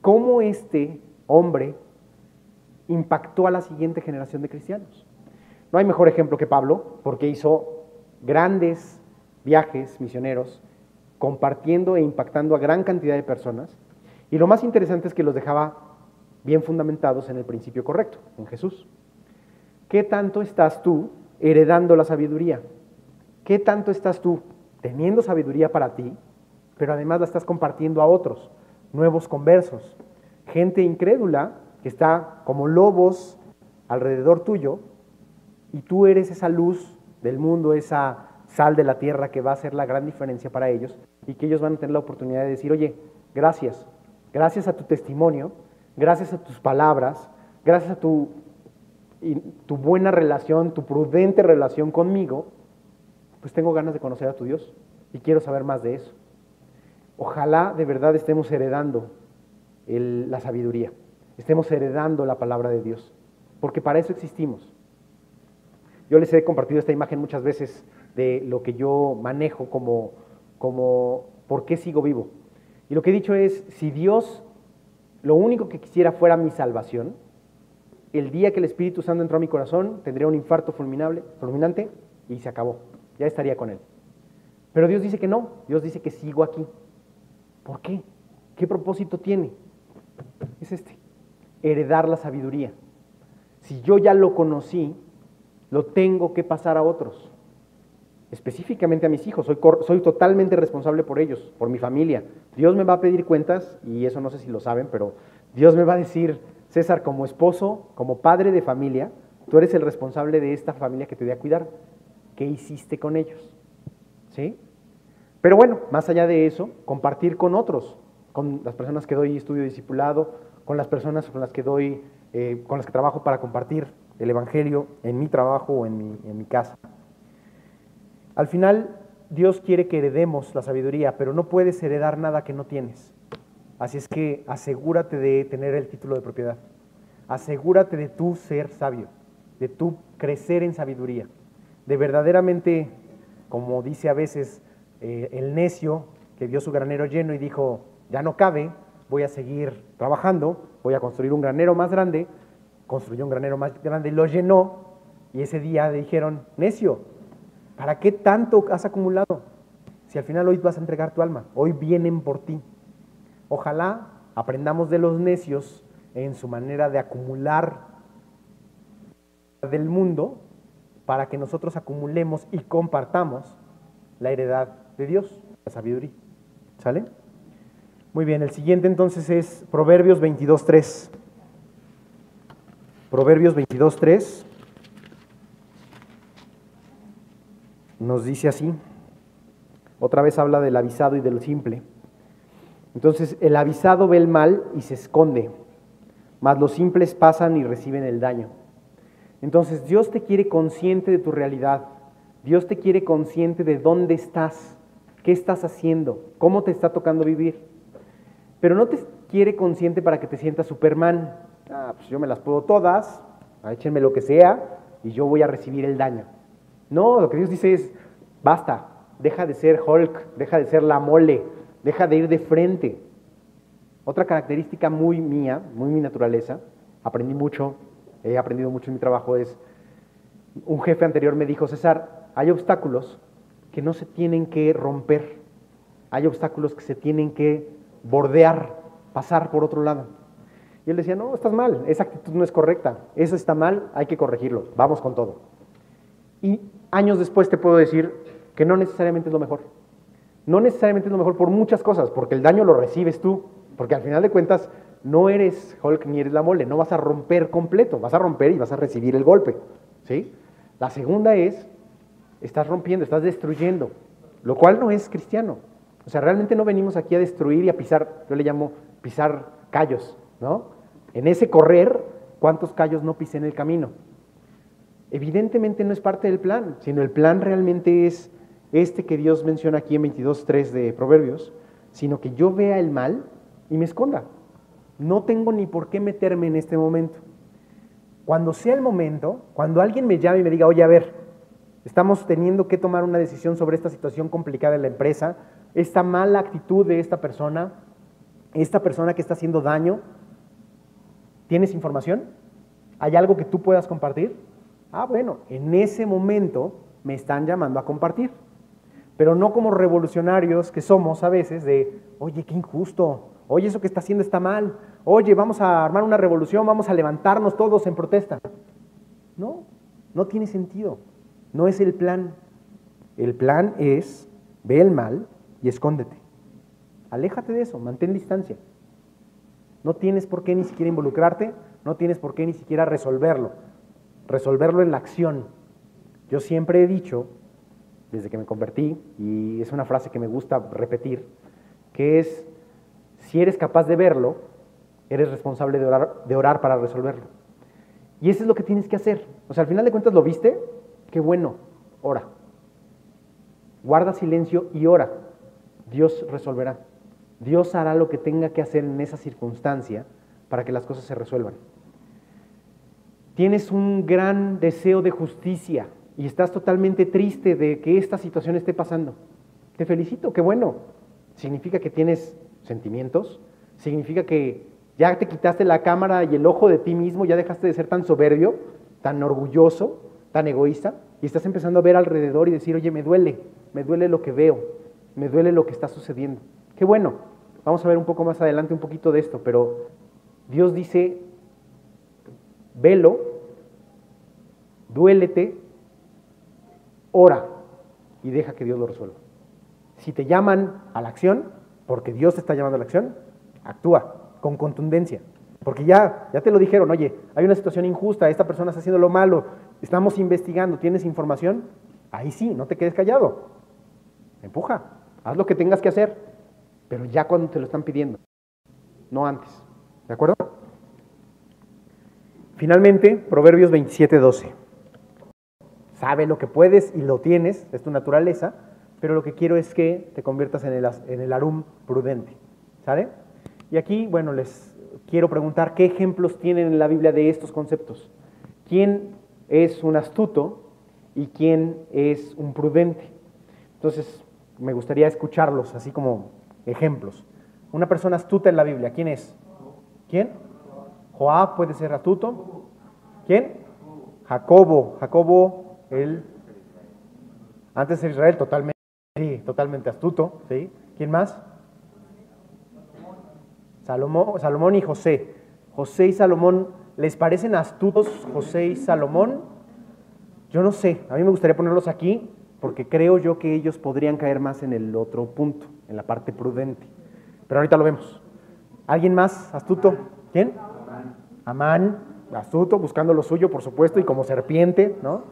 cómo este hombre impactó a la siguiente generación de cristianos. No hay mejor ejemplo que Pablo, porque hizo grandes viajes misioneros, compartiendo e impactando a gran cantidad de personas. Y lo más interesante es que los dejaba bien fundamentados en el principio correcto, en Jesús. ¿Qué tanto estás tú heredando la sabiduría? ¿Qué tanto estás tú teniendo sabiduría para ti, pero además la estás compartiendo a otros, nuevos conversos, gente incrédula que está como lobos alrededor tuyo y tú eres esa luz del mundo, esa sal de la tierra que va a hacer la gran diferencia para ellos y que ellos van a tener la oportunidad de decir, oye, gracias, gracias a tu testimonio, gracias a tus palabras, gracias a tu, buena relación, tu prudente relación conmigo, pues tengo ganas de conocer a tu Dios y quiero saber más de eso. Ojalá de verdad estemos heredando la sabiduría, estemos heredando la palabra de Dios, porque para eso existimos. Yo les he compartido esta imagen muchas veces de lo que yo manejo como, como por qué sigo vivo. Lo que he dicho es, si Dios lo único que quisiera fuera mi salvación, el día que el Espíritu Santo entró a mi corazón, tendría un infarto fulminante y se acabó. Ya estaría con Él. Pero Dios dice que no, Dios dice que sigo aquí. ¿Por qué? ¿Qué propósito tiene? Es este, heredar la sabiduría. Si yo ya lo conocí, lo tengo que pasar a otros específicamente a mis hijos, soy, soy totalmente responsable por ellos, por mi familia. Dios me va a pedir cuentas, y eso no sé si lo saben, pero Dios me va a decir, César, como esposo, como padre de familia, Tú eres el responsable de esta familia que te dio a cuidar. ¿Qué hiciste con ellos? ¿Sí? Pero bueno, más allá de eso, compartir con otros, con las personas que doy estudio discipulado, con las personas con las que doy, eh, con las que trabajo para compartir el Evangelio en mi trabajo o en mi, en mi casa. Al final, Dios quiere que heredemos la sabiduría, pero no puedes heredar nada que no tienes. Así es que asegúrate de tener el título de propiedad. Asegúrate de tú ser sabio, de tú crecer en sabiduría, de verdaderamente, como dice a veces eh, el necio que vio su granero lleno y dijo, ya no cabe, voy a seguir trabajando, voy a construir un granero más grande, construyó un granero más grande, lo llenó y ese día le dijeron, necio, ¿para qué tanto has acumulado? Si al final hoy vas a entregar tu alma, hoy vienen por ti. Ojalá aprendamos de los necios en su manera de acumular del mundo para que nosotros acumulemos y compartamos la heredad de Dios, la sabiduría. ¿Sale? Muy bien, el siguiente entonces es Proverbios 22.3. Proverbios 22.3 nos dice así. Otra vez habla del avisado y del simple. Entonces, el avisado ve el mal y se esconde, mas los simples pasan y reciben el daño. Entonces, Dios te quiere consciente de tu realidad. Dios te quiere consciente de dónde estás, qué estás haciendo, cómo te está tocando vivir. Pero no te quiere consciente para que te sientas Superman. Ah, pues yo me las puedo todas, échenme lo que sea y yo voy a recibir el daño. No, lo que Dios dice es, basta, deja de ser Hulk, deja de ser la mole, deja de ir de frente. Otra característica muy mía, muy mi naturaleza, aprendí mucho, he aprendido mucho en mi trabajo, es, un jefe anterior me dijo, César, hay obstáculos que no se tienen que romper, hay obstáculos que se tienen que bordear, pasar por otro lado. Y él decía, no, estás mal, esa actitud no es correcta, eso está mal, hay que corregirlo, vamos con todo. Y años después te puedo decir que no necesariamente es lo mejor. No necesariamente es lo mejor por muchas cosas, porque el daño lo recibes tú, porque al final de cuentas no eres Hulk ni eres la mole, no vas a romper completo, vas a romper y vas a recibir el golpe. ¿sí? La segunda es, estás rompiendo, estás destruyendo, lo cual no es cristiano. O sea, realmente no venimos aquí a destruir y a pisar, yo le llamo pisar callos, ¿no? En ese correr, ¿cuántos callos no pisé en el camino? Evidentemente no es parte del plan, sino el plan realmente es este que Dios menciona aquí en 22.3 de Proverbios, sino que yo vea el mal y me esconda. No tengo ni por qué meterme en este momento. Cuando sea el momento, cuando alguien me llame y me diga, oye, a ver, estamos teniendo que tomar una decisión sobre esta situación complicada en la empresa, esta mala actitud de esta persona, esta persona que está haciendo daño, ¿tienes información? ¿Hay algo que tú puedas compartir? Ah, bueno, en ese momento me están llamando a compartir, pero no como revolucionarios que somos a veces de, oye, qué injusto, oye, eso que está haciendo está mal, oye, vamos a armar una revolución, vamos a levantarnos todos en protesta. No, no tiene sentido, no es el plan. El plan es, ve el mal, y escóndete. Aléjate de eso, mantén distancia. No tienes por qué ni siquiera involucrarte, no tienes por qué ni siquiera resolverlo. Resolverlo en la acción. Yo siempre he dicho, desde que me convertí, y es una frase que me gusta repetir, que es, si eres capaz de verlo, eres responsable de orar, de orar para resolverlo. Y eso es lo que tienes que hacer. O sea, al final de cuentas lo viste, qué bueno, ora. Guarda silencio y ora. Dios resolverá. Dios hará lo que tenga que hacer en esa circunstancia para que las cosas se resuelvan. Tienes un gran deseo de justicia y estás totalmente triste de que esta situación esté pasando. Te felicito, qué bueno. Significa que tienes sentimientos, significa que ya te quitaste la cámara y el ojo de ti mismo, ya dejaste de ser tan soberbio, tan orgulloso, tan egoísta, y estás empezando a ver alrededor y decir, oye, me duele, me duele lo que veo, me duele lo que está sucediendo. Qué bueno, vamos a ver un poco más adelante un poquito de esto, pero Dios dice, velo, duélete, ora y deja que Dios lo resuelva. Si te llaman a la acción, porque Dios te está llamando a la acción, actúa con contundencia. Porque ya, ya te lo dijeron, oye, hay una situación injusta, esta persona está haciendo lo malo, estamos investigando, ¿tienes información? Ahí sí, no te quedes callado. Empuja, haz lo que tengas que hacer, pero ya cuando te lo están pidiendo, no antes. ¿De acuerdo? Finalmente, Proverbios 27, 12. Sabe lo que puedes y lo tienes, es tu naturaleza, pero lo que quiero es que te conviertas en el, en el arum prudente. ¿Sale? Y aquí, bueno, les quiero preguntar qué ejemplos tienen en la Biblia de estos conceptos. ¿Quién es un astuto y quién es un prudente? Entonces, me gustaría escucharlos así como ejemplos. Una persona astuta en la Biblia, ¿quién es? ¿Quién? Joab puede ser astuto. ¿Quién? Jacobo. Jacobo, él, antes de Israel, totalmente, sí, totalmente astuto. ¿Quién más? Salomón, Salomón y José. José y Salomón, ¿les parecen astutos José y Salomón? Yo no sé, a mí me gustaría ponerlos aquí porque creo yo que ellos podrían caer más en el otro punto, en la parte prudente. Pero ahorita lo vemos. ¿Alguien más astuto? ¿Quién? Amán, astuto, buscando lo suyo, por supuesto, y como serpiente, ¿no?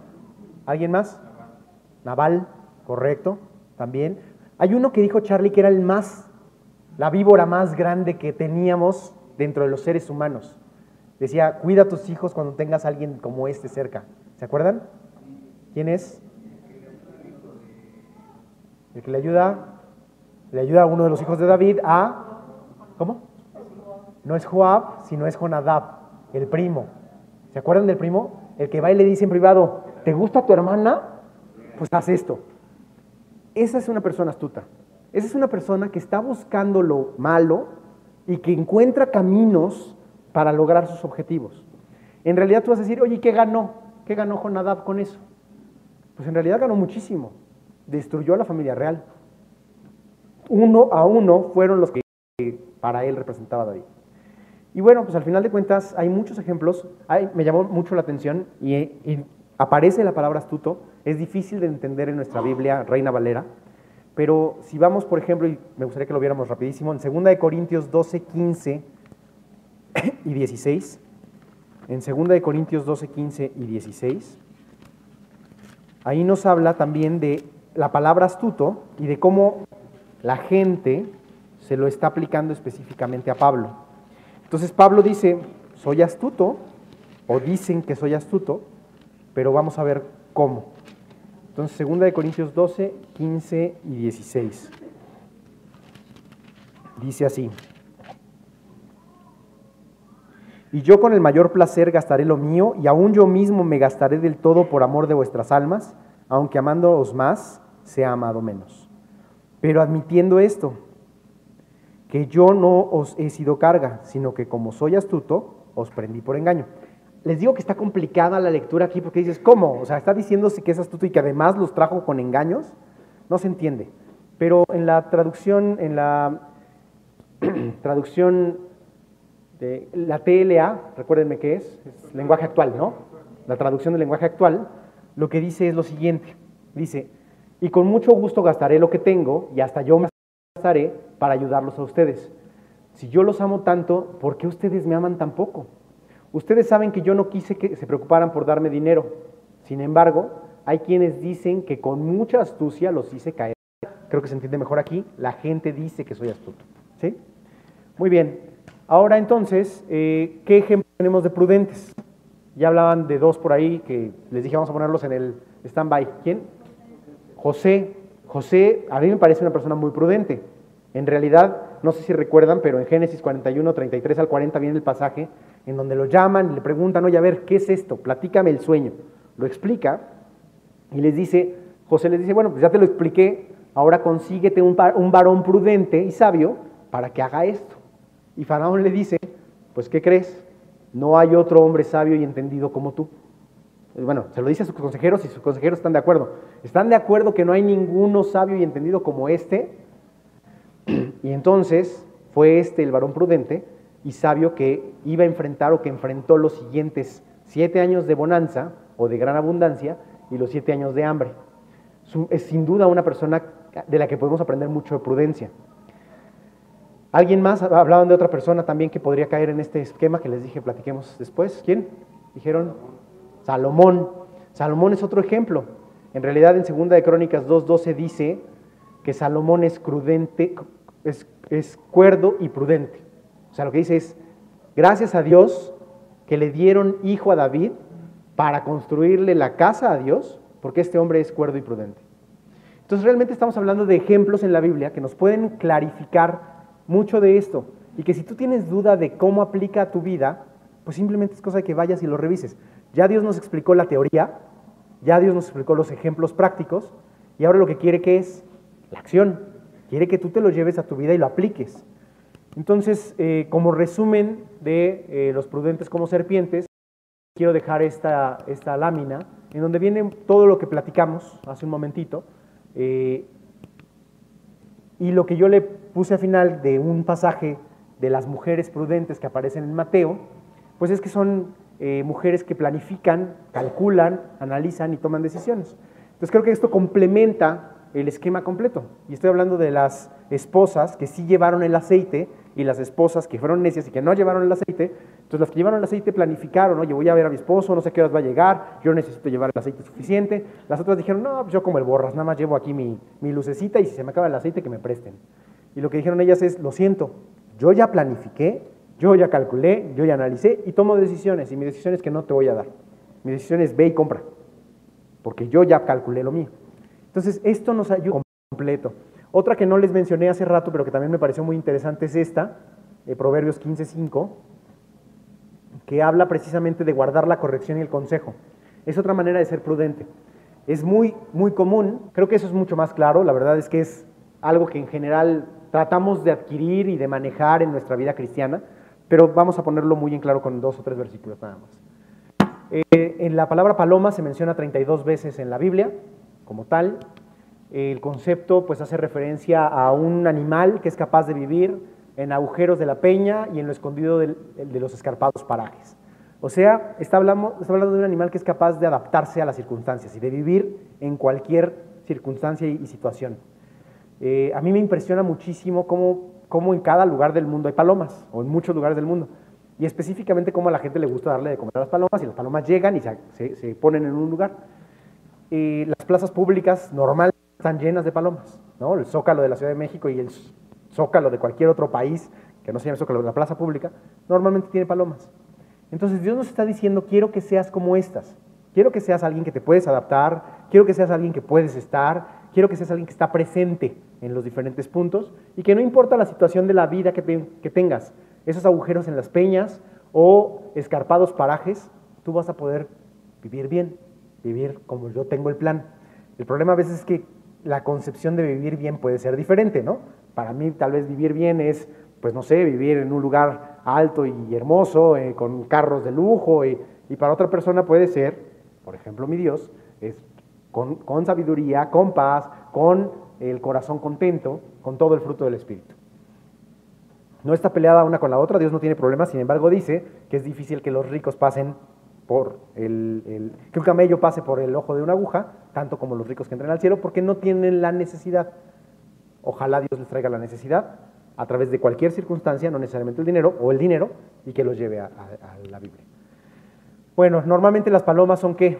¿Alguien más? Naval, correcto, también. Hay uno que dijo Charlie que era el más la víbora más grande que teníamos dentro de los seres humanos. Decía, cuida a tus hijos cuando tengas a alguien como este cerca. ¿Se acuerdan? ¿Quién es? El que le ayuda, le ayuda a uno de los hijos de David a, ¿cómo? No es Joab, sino es Jonadab, el primo. ¿Se acuerdan del primo? El que va y le dice en privado, ¿te gusta tu hermana? Pues haz esto. Esa es una persona astuta. Esa es una persona que está buscando lo malo y que encuentra caminos para lograr sus objetivos. En realidad tú vas a decir, oye, ¿qué ganó? ¿Qué ganó Jonadab con eso? Pues en realidad ganó muchísimo. Destruyó a la familia real. Uno a uno fueron los que para él representaba David. Y bueno, pues al final de cuentas hay muchos ejemplos. me llamó mucho la atención y, y aparece la palabra astuto. Es difícil de entender en nuestra Biblia, Reina Valera. Pero si vamos, por ejemplo, y me gustaría que lo viéramos rapidísimo, en 2 Corintios 12, 15 y 16, en 2 Corintios 12, 15 y 16, ahí nos habla también de la palabra astuto y de cómo la gente se lo está aplicando específicamente a Pablo. Entonces Pablo dice, soy astuto, o dicen que soy astuto, pero vamos a ver cómo. Entonces, 2 de Corintios 12, 15 y 16. Dice así. Y yo con el mayor placer gastaré lo mío, y aún yo mismo me gastaré del todo por amor de vuestras almas, aunque amándoos más, sea amado menos. Pero admitiendo esto, que yo no os he sido carga, sino que como soy astuto, os prendí por engaño. Les digo que está complicada la lectura aquí porque dices, ¿cómo? O sea, está diciéndose que es astuto y que además los trajo con engaños. No se entiende. Pero en la traducción, en la traducción de la TLA, recuérdenme qué es, es lenguaje actual, ¿no? La traducción del lenguaje actual, lo que dice es lo siguiente. Dice, y con mucho gusto gastaré lo que tengo y hasta yo me gastaré para ayudarlos a ustedes. Si yo los amo tanto, ¿por qué ustedes me aman tan poco? Ustedes saben que yo no quise que se preocuparan por darme dinero. Sin embargo, hay quienes dicen que con mucha astucia los hice caer. Creo que se entiende mejor aquí. La gente dice que soy astuto. ¿Sí? Muy bien. Ahora entonces, eh, ¿qué ejemplo tenemos de prudentes? Ya hablaban de dos por ahí que les dije vamos a ponerlos en el stand-by. ¿Quién? José. José a mí me parece una persona muy prudente. En realidad, no sé si recuerdan, pero en Génesis 41, 33 al 40 viene el pasaje en donde lo llaman y le preguntan, oye, a ver, ¿qué es esto? Platícame el sueño. Lo explica y les dice, José les dice, bueno, pues ya te lo expliqué, ahora consíguete un, un varón prudente y sabio para que haga esto. Y Faraón le dice, pues ¿qué crees? No hay otro hombre sabio y entendido como tú. Bueno, se lo dice a sus consejeros y sus consejeros están de acuerdo. Están de acuerdo que no hay ninguno sabio y entendido como este. Y entonces fue este el varón prudente y sabio que iba a enfrentar o que enfrentó los siguientes siete años de bonanza o de gran abundancia y los siete años de hambre. Es sin duda una persona de la que podemos aprender mucho de prudencia. ¿Alguien más? Hablaban de otra persona también que podría caer en este esquema que les dije, platiquemos después. ¿Quién? Dijeron Salomón. Salomón es otro ejemplo. En realidad en Segunda de Crónicas 2.12 dice que Salomón es, prudente, es, es cuerdo y prudente. O sea, lo que dice es, gracias a Dios que le dieron hijo a David para construirle la casa a Dios, porque este hombre es cuerdo y prudente. Entonces realmente estamos hablando de ejemplos en la Biblia que nos pueden clarificar mucho de esto y que si tú tienes duda de cómo aplica a tu vida, pues simplemente es cosa de que vayas y lo revises. Ya Dios nos explicó la teoría, ya Dios nos explicó los ejemplos prácticos y ahora lo que quiere que es la acción. Quiere que tú te lo lleves a tu vida y lo apliques. Entonces, eh, como resumen de eh, los prudentes como serpientes, quiero dejar esta, esta lámina en donde viene todo lo que platicamos hace un momentito. Eh, y lo que yo le puse al final de un pasaje de las mujeres prudentes que aparecen en Mateo, pues es que son mujeres que planifican, calculan, analizan y toman decisiones. Entonces creo que esto complementa el esquema completo. Y estoy hablando de las esposas que sí llevaron el aceite y las esposas que fueron necias y que no llevaron el aceite. Entonces las que llevaron el aceite planificaron, oye, voy a ver a mi esposo, no sé qué horas va a llegar, yo necesito llevar el aceite suficiente. Las otras dijeron, no, pues yo como el borras, nada más llevo aquí mi, mi lucecita y si se me acaba el aceite que me presten. Y lo que dijeron ellas es, lo siento, yo ya planifiqué, yo ya calculé, yo ya analicé y tomo decisiones y mi decisión es que no te voy a dar. Mi decisión es ve y compra, porque yo ya calculé lo mío. Entonces, esto nos ayuda completo. Otra que no les mencioné hace rato, pero que también me pareció muy interesante es esta, eh, Proverbios 15.5, que habla precisamente de guardar la corrección y el consejo. Es otra manera de ser prudente. Es muy, muy común, creo que eso es mucho más claro, la verdad es que es algo que en general tratamos de adquirir y de manejar en nuestra vida cristiana, pero vamos a ponerlo muy en claro con dos o tres versículos nada más. Eh, en la palabra paloma se menciona 32 veces en la Biblia como tal, el concepto pues hace referencia a un animal que es capaz de vivir en agujeros de la peña y en lo escondido de, los escarpados parajes. O sea, está hablando, de un animal que es capaz de adaptarse a las circunstancias y de vivir en cualquier circunstancia y, situación. Eh, a mí me impresiona muchísimo cómo, cómo, en cada lugar del mundo hay palomas, o en muchos lugares del mundo, y específicamente cómo a la gente le gusta darle de comer a las palomas y las palomas llegan y se, se ponen en un lugar. Las plazas públicas normalmente están llenas de palomas, ¿no? El zócalo de la Ciudad de México y el zócalo de cualquier otro país que no se llame zócalo, la plaza pública, normalmente tiene palomas. Entonces Dios nos está diciendo, quiero que seas como estas, quiero que seas alguien que te puedes adaptar, quiero que seas alguien que puedes estar, quiero que seas alguien que está presente en los diferentes puntos y que no importa la situación de la vida que tengas, esos agujeros en las peñas o escarpados parajes, tú vas a poder vivir bien, vivir como yo tengo el plan. El problema a veces es que la concepción de vivir bien puede ser diferente, ¿no? Para mí tal vez vivir bien es, pues no sé, vivir en un lugar alto y hermoso, eh, con carros de lujo, y, para otra persona puede ser, por ejemplo mi Dios, es con, con sabiduría, con paz, con el corazón contento, con todo el fruto del Espíritu. No está peleada una con la otra, Dios no tiene problemas, sin embargo dice que es difícil que los ricos pasen que un camello pase por el ojo de una aguja, tanto como los ricos que entren al cielo, porque no tienen la necesidad. Ojalá Dios les traiga la necesidad a través de cualquier circunstancia, no necesariamente el dinero o el dinero, y que los lleve a, la Biblia. Bueno, normalmente las palomas son qué?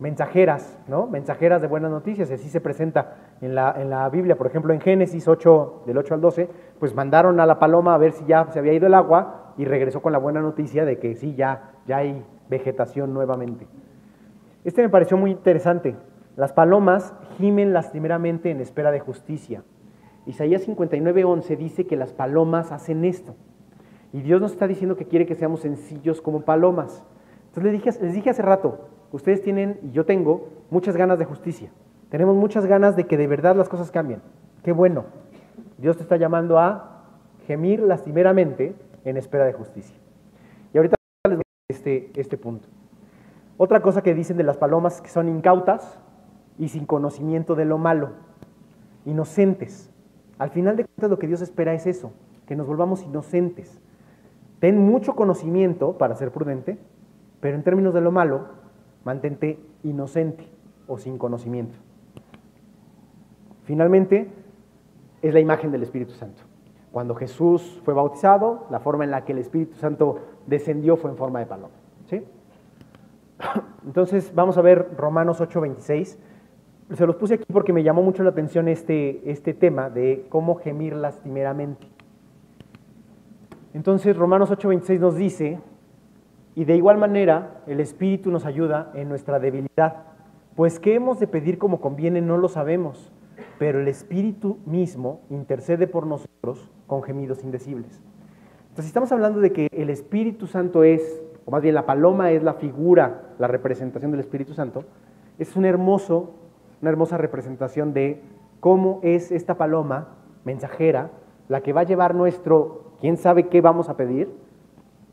Mensajeras, ¿no? Mensajeras de buenas noticias, así se presenta en la, en la Biblia. Por ejemplo, en Génesis 8, del 8 al 12, pues mandaron a la paloma a ver si ya se había ido el agua y regresó con la buena noticia de que sí, ya, ya hay vegetación nuevamente. Este me pareció muy interesante. Las palomas gimen lastimeramente en espera de justicia. Isaías 59:11 dice que las palomas hacen esto. Y Dios nos está diciendo que quiere que seamos sencillos como palomas. Entonces les dije, les dije hace rato, ustedes tienen, y yo tengo, muchas ganas de justicia. Tenemos muchas ganas de que de verdad las cosas cambien. Qué bueno. Dios te está llamando a gemir lastimeramente en espera de justicia. Y ahorita les voy a este, este punto. Otra cosa que dicen de las palomas que son incautas y sin conocimiento de lo malo, inocentes. Al final de cuentas lo que Dios espera es eso, que nos volvamos inocentes. Ten mucho conocimiento para ser prudente, pero en términos de lo malo, mantente inocente o sin conocimiento. Finalmente, es la imagen del Espíritu Santo. Cuando Jesús fue bautizado, la forma en la que el Espíritu Santo descendió fue en forma de paloma. ¿sí? Entonces vamos a ver Romanos 8:26. Se los puse aquí porque me llamó mucho la atención este, este tema de cómo gemir lastimeramente. Entonces Romanos 8:26 nos dice, y de igual manera el Espíritu nos ayuda en nuestra debilidad, pues qué hemos de pedir como conviene no lo sabemos, pero el Espíritu mismo intercede por nosotros con gemidos indecibles. Entonces estamos hablando de que el Espíritu Santo es, o más bien la paloma es la figura, la representación del Espíritu Santo, es un hermoso, una hermosa representación de cómo es esta paloma mensajera la que va a llevar nuestro, quién sabe qué vamos a pedir,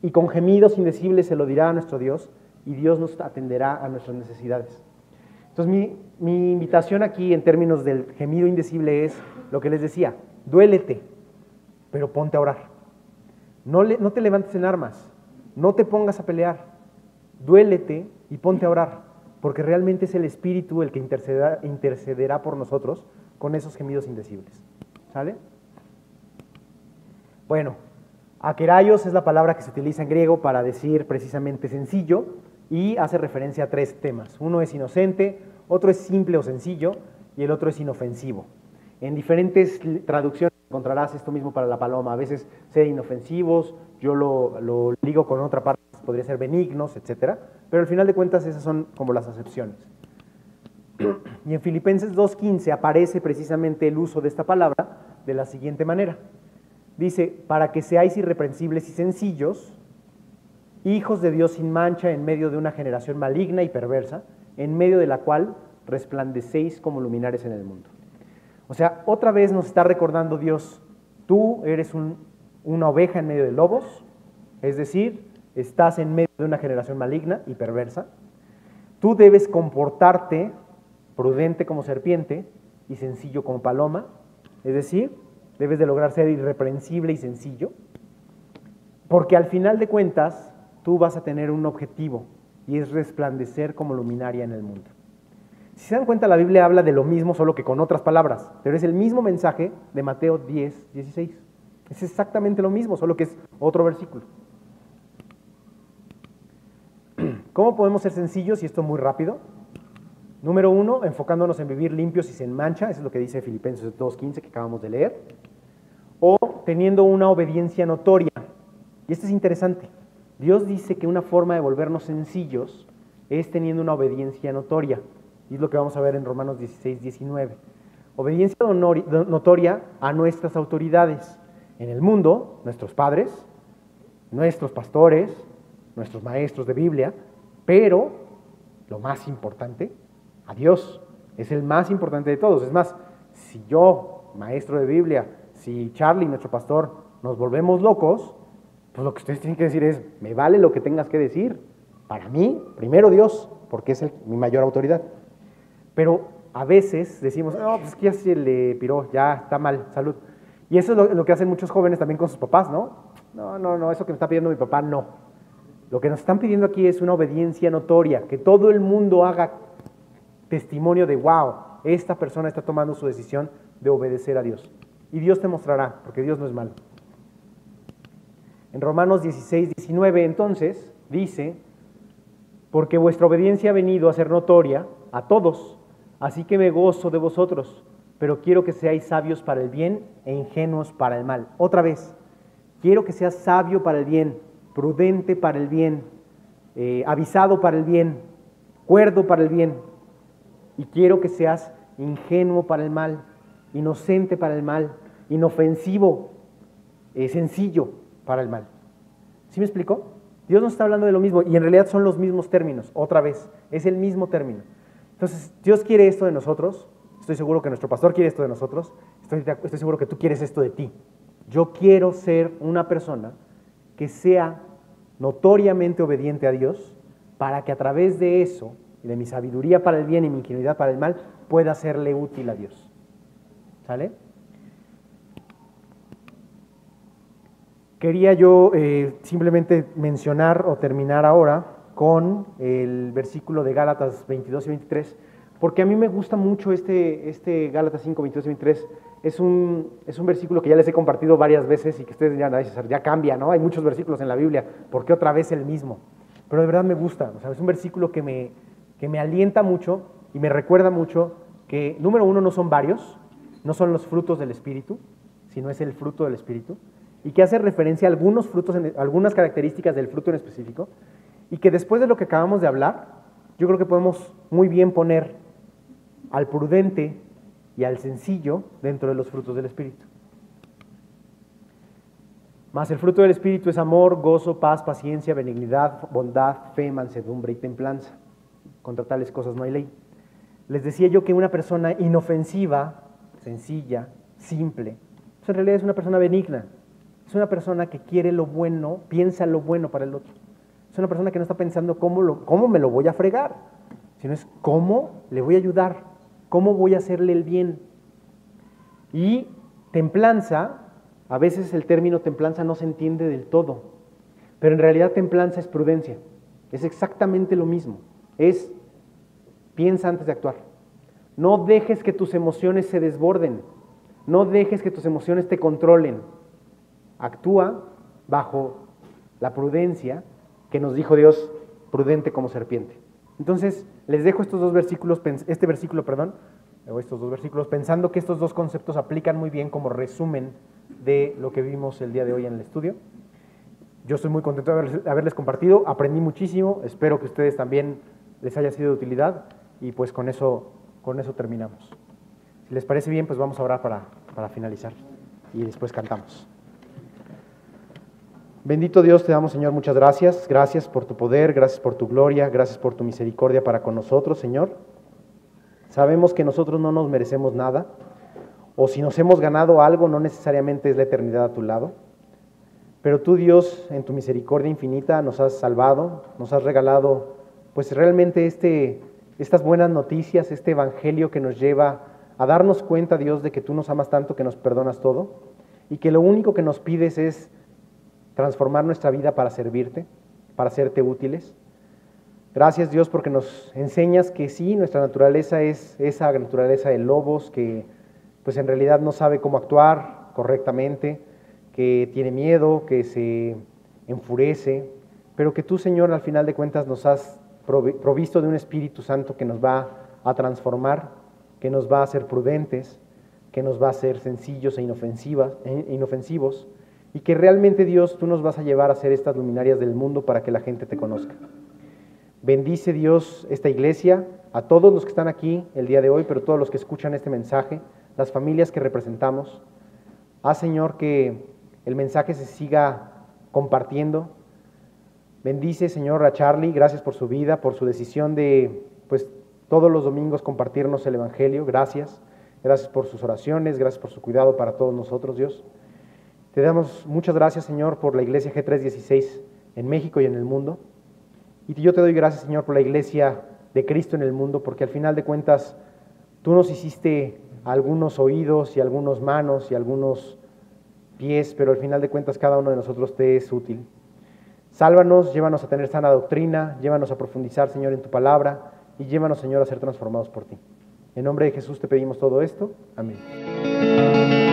y con gemidos indecibles se lo dirá a nuestro Dios, y Dios nos atenderá a nuestras necesidades. Entonces mi, mi invitación aquí en términos del gemido indecible es lo que les decía, duélete, pero ponte a orar. No, te levantes en armas, no te pongas a pelear, duélete y ponte a orar, porque realmente es el Espíritu el que intercederá, intercederá por nosotros con esos gemidos indecibles. ¿Sale? Bueno, akeraios es la palabra que se utiliza en griego para decir precisamente sencillo y hace referencia a tres temas. Uno es inocente, otro es simple o sencillo y el otro es inofensivo. En diferentes traducciones encontrarás esto mismo para la paloma. A veces ser inofensivos, yo lo, lo ligo con otra parte, podría ser benignos, etc. Pero al final de cuentas esas son como las acepciones. Y en Filipenses 2.15 aparece precisamente el uso de esta palabra de la siguiente manera. Dice, para que seáis irreprensibles y sencillos, hijos de Dios sin mancha en medio de una generación maligna y perversa, en medio de la cual resplandecéis como luminares en el mundo. O sea, otra vez nos está recordando Dios, tú eres una oveja en medio de lobos, es decir, estás en medio de una generación maligna y perversa. Tú debes comportarte prudente como serpiente y sencillo como paloma, es decir, debes de lograr ser irreprensible y sencillo, porque al final de cuentas tú vas a tener un objetivo y es resplandecer como luminaria en el mundo. Si se dan cuenta, la Biblia habla de lo mismo, solo que con otras palabras, pero es el mismo mensaje de Mateo 10, 16. Es exactamente lo mismo, solo que es otro versículo. ¿Cómo podemos ser sencillos y esto muy rápido? Número uno, enfocándonos en vivir limpios y sin mancha, eso es lo que dice Filipenses 2.15 que acabamos de leer. O teniendo una obediencia notoria. Y esto es interesante. Dios dice que una forma de volvernos sencillos es teniendo una obediencia notoria. Y es lo que vamos a ver en Romanos 16, 19. Obediencia notoria a nuestras autoridades. En el mundo, nuestros padres, nuestros pastores, nuestros maestros de Biblia, pero lo más importante, a Dios. Es el más importante de todos. Es más, si yo, maestro de Biblia, si Charlie, nuestro pastor, nos volvemos locos, pues lo que ustedes tienen que decir es, me vale lo que tengas que decir. Para mí, primero Dios, porque es mi mayor autoridad. Pero a veces decimos, no, pues que ya se le piró, ya está mal, salud. Y eso es lo, que hacen muchos jóvenes también con sus papás, ¿no? No, no, no, eso que me está pidiendo mi papá, no. Lo que nos están pidiendo aquí es una obediencia notoria, que todo el mundo haga testimonio de, wow, esta persona está tomando su decisión de obedecer a Dios. Y Dios te mostrará, porque Dios no es malo. En Romanos 16, 19 entonces dice, porque vuestra obediencia ha venido a ser notoria a todos, Así que me gozo de vosotros, pero quiero que seáis sabios para el bien e ingenuos para el mal. Otra vez, quiero que seas sabio para el bien, prudente para el bien, eh, avisado para el bien, cuerdo para el bien. Y quiero que seas ingenuo para el mal, inocente para el mal, inofensivo, eh, sencillo para el mal. ¿Sí me explico? Dios nos está hablando de lo mismo y en realidad son los mismos términos, otra vez, es el mismo término. Entonces, Dios quiere esto de nosotros, estoy seguro que nuestro pastor quiere esto de nosotros, estoy, seguro que tú quieres esto de ti. Yo quiero ser una persona que sea notoriamente obediente a Dios para que a través de eso y de mi sabiduría para el bien y mi ingenuidad para el mal pueda serle útil a Dios. ¿Sale? Quería yo eh, simplemente mencionar o terminar ahora con el versículo de Gálatas 22 y 23, porque a mí me gusta mucho este, este Gálatas 5, 22 y 23, es un, es un versículo que ya les he compartido varias veces y que ustedes dirán, Ay, ya cambia, ¿no? Hay muchos versículos en la Biblia, ¿por qué otra vez el mismo? Pero de verdad me gusta, o sea, es un versículo que me, que me alienta mucho y me recuerda mucho que, número uno, no son varios, no son los frutos del Espíritu, sino es el fruto del Espíritu, y que hace referencia a algunos frutos, algunas características del fruto en específico, y que después de lo que acabamos de hablar, yo creo que podemos muy bien poner al prudente y al sencillo dentro de los frutos del Espíritu. Más el fruto del Espíritu es amor, gozo, paz, paciencia, benignidad, bondad, fe, mansedumbre y templanza. Contra tales cosas no hay ley. Les decía yo que una persona inofensiva, sencilla, simple, pues en realidad es una persona benigna. Es una persona que quiere lo bueno, piensa lo bueno para el otro. Es una persona que no está pensando cómo, lo, cómo me lo voy a fregar, sino es cómo le voy a ayudar, ¿Cómo voy a hacerle el bien? Y templanza, a veces el término templanza no se entiende del todo, pero en realidad templanza es prudencia. Es exactamente lo mismo. Es piensa antes de actuar. No dejes que tus emociones se desborden. No dejes que tus emociones te controlen. Actúa bajo la prudencia que nos dijo Dios, prudente como serpiente. Entonces, les dejo estos dos versículos, este versículo, perdón, estos dos versículos, pensando que estos dos conceptos aplican muy bien como resumen de lo que vimos el día de hoy en el estudio. Yo estoy muy contento de haberles compartido, aprendí muchísimo, espero que ustedes también les haya sido de utilidad y pues con eso, con eso terminamos. Si les parece bien, pues vamos a orar para, para finalizar y después cantamos. Bendito Dios, te damos Señor muchas gracias. Gracias por tu poder, gracias por tu gloria, gracias por tu misericordia para con nosotros, Señor. Sabemos que nosotros no nos merecemos nada, o si nos hemos ganado algo, no necesariamente es la eternidad a tu lado. Pero tú, Dios, en tu misericordia infinita, nos has salvado, nos has regalado, pues realmente este, estas buenas noticias, este evangelio que nos lleva a darnos cuenta, Dios, de que tú nos amas tanto que nos perdonas todo y que lo único que nos pides es transformar nuestra vida para servirte, para hacerte útiles. Gracias Dios porque nos enseñas que sí, nuestra naturaleza es esa naturaleza de lobos que pues en realidad no sabe cómo actuar correctamente, que tiene miedo, que se enfurece, pero que tú Señor al final de cuentas nos has provisto de un Espíritu Santo que nos va a transformar, que nos va a hacer prudentes, que nos va a hacer sencillos e inofensivos y que realmente Dios tú nos vas a llevar a ser estas luminarias del mundo para que la gente te conozca. Bendice Dios esta iglesia, a todos los que están aquí el día de hoy, pero todos los que escuchan este mensaje, las familias que representamos. Haz Señor que el mensaje se siga compartiendo. Bendice Señor a Charlie, gracias por su vida, por su decisión de pues todos los domingos compartirnos el Evangelio. Gracias. Gracias por sus oraciones, gracias por su cuidado para todos nosotros, Dios. Te damos muchas gracias, Señor, por la iglesia G316 en México y en el mundo. Y yo te doy gracias, Señor, por la iglesia de Cristo en el mundo, porque al final de cuentas tú nos hiciste algunos oídos y algunos manos y algunos pies, pero al final de cuentas cada uno de nosotros te es útil. Sálvanos, llévanos a tener sana doctrina, llévanos a profundizar, Señor, en tu palabra y llévanos, Señor, a ser transformados por ti. En nombre de Jesús te pedimos todo esto. Amén.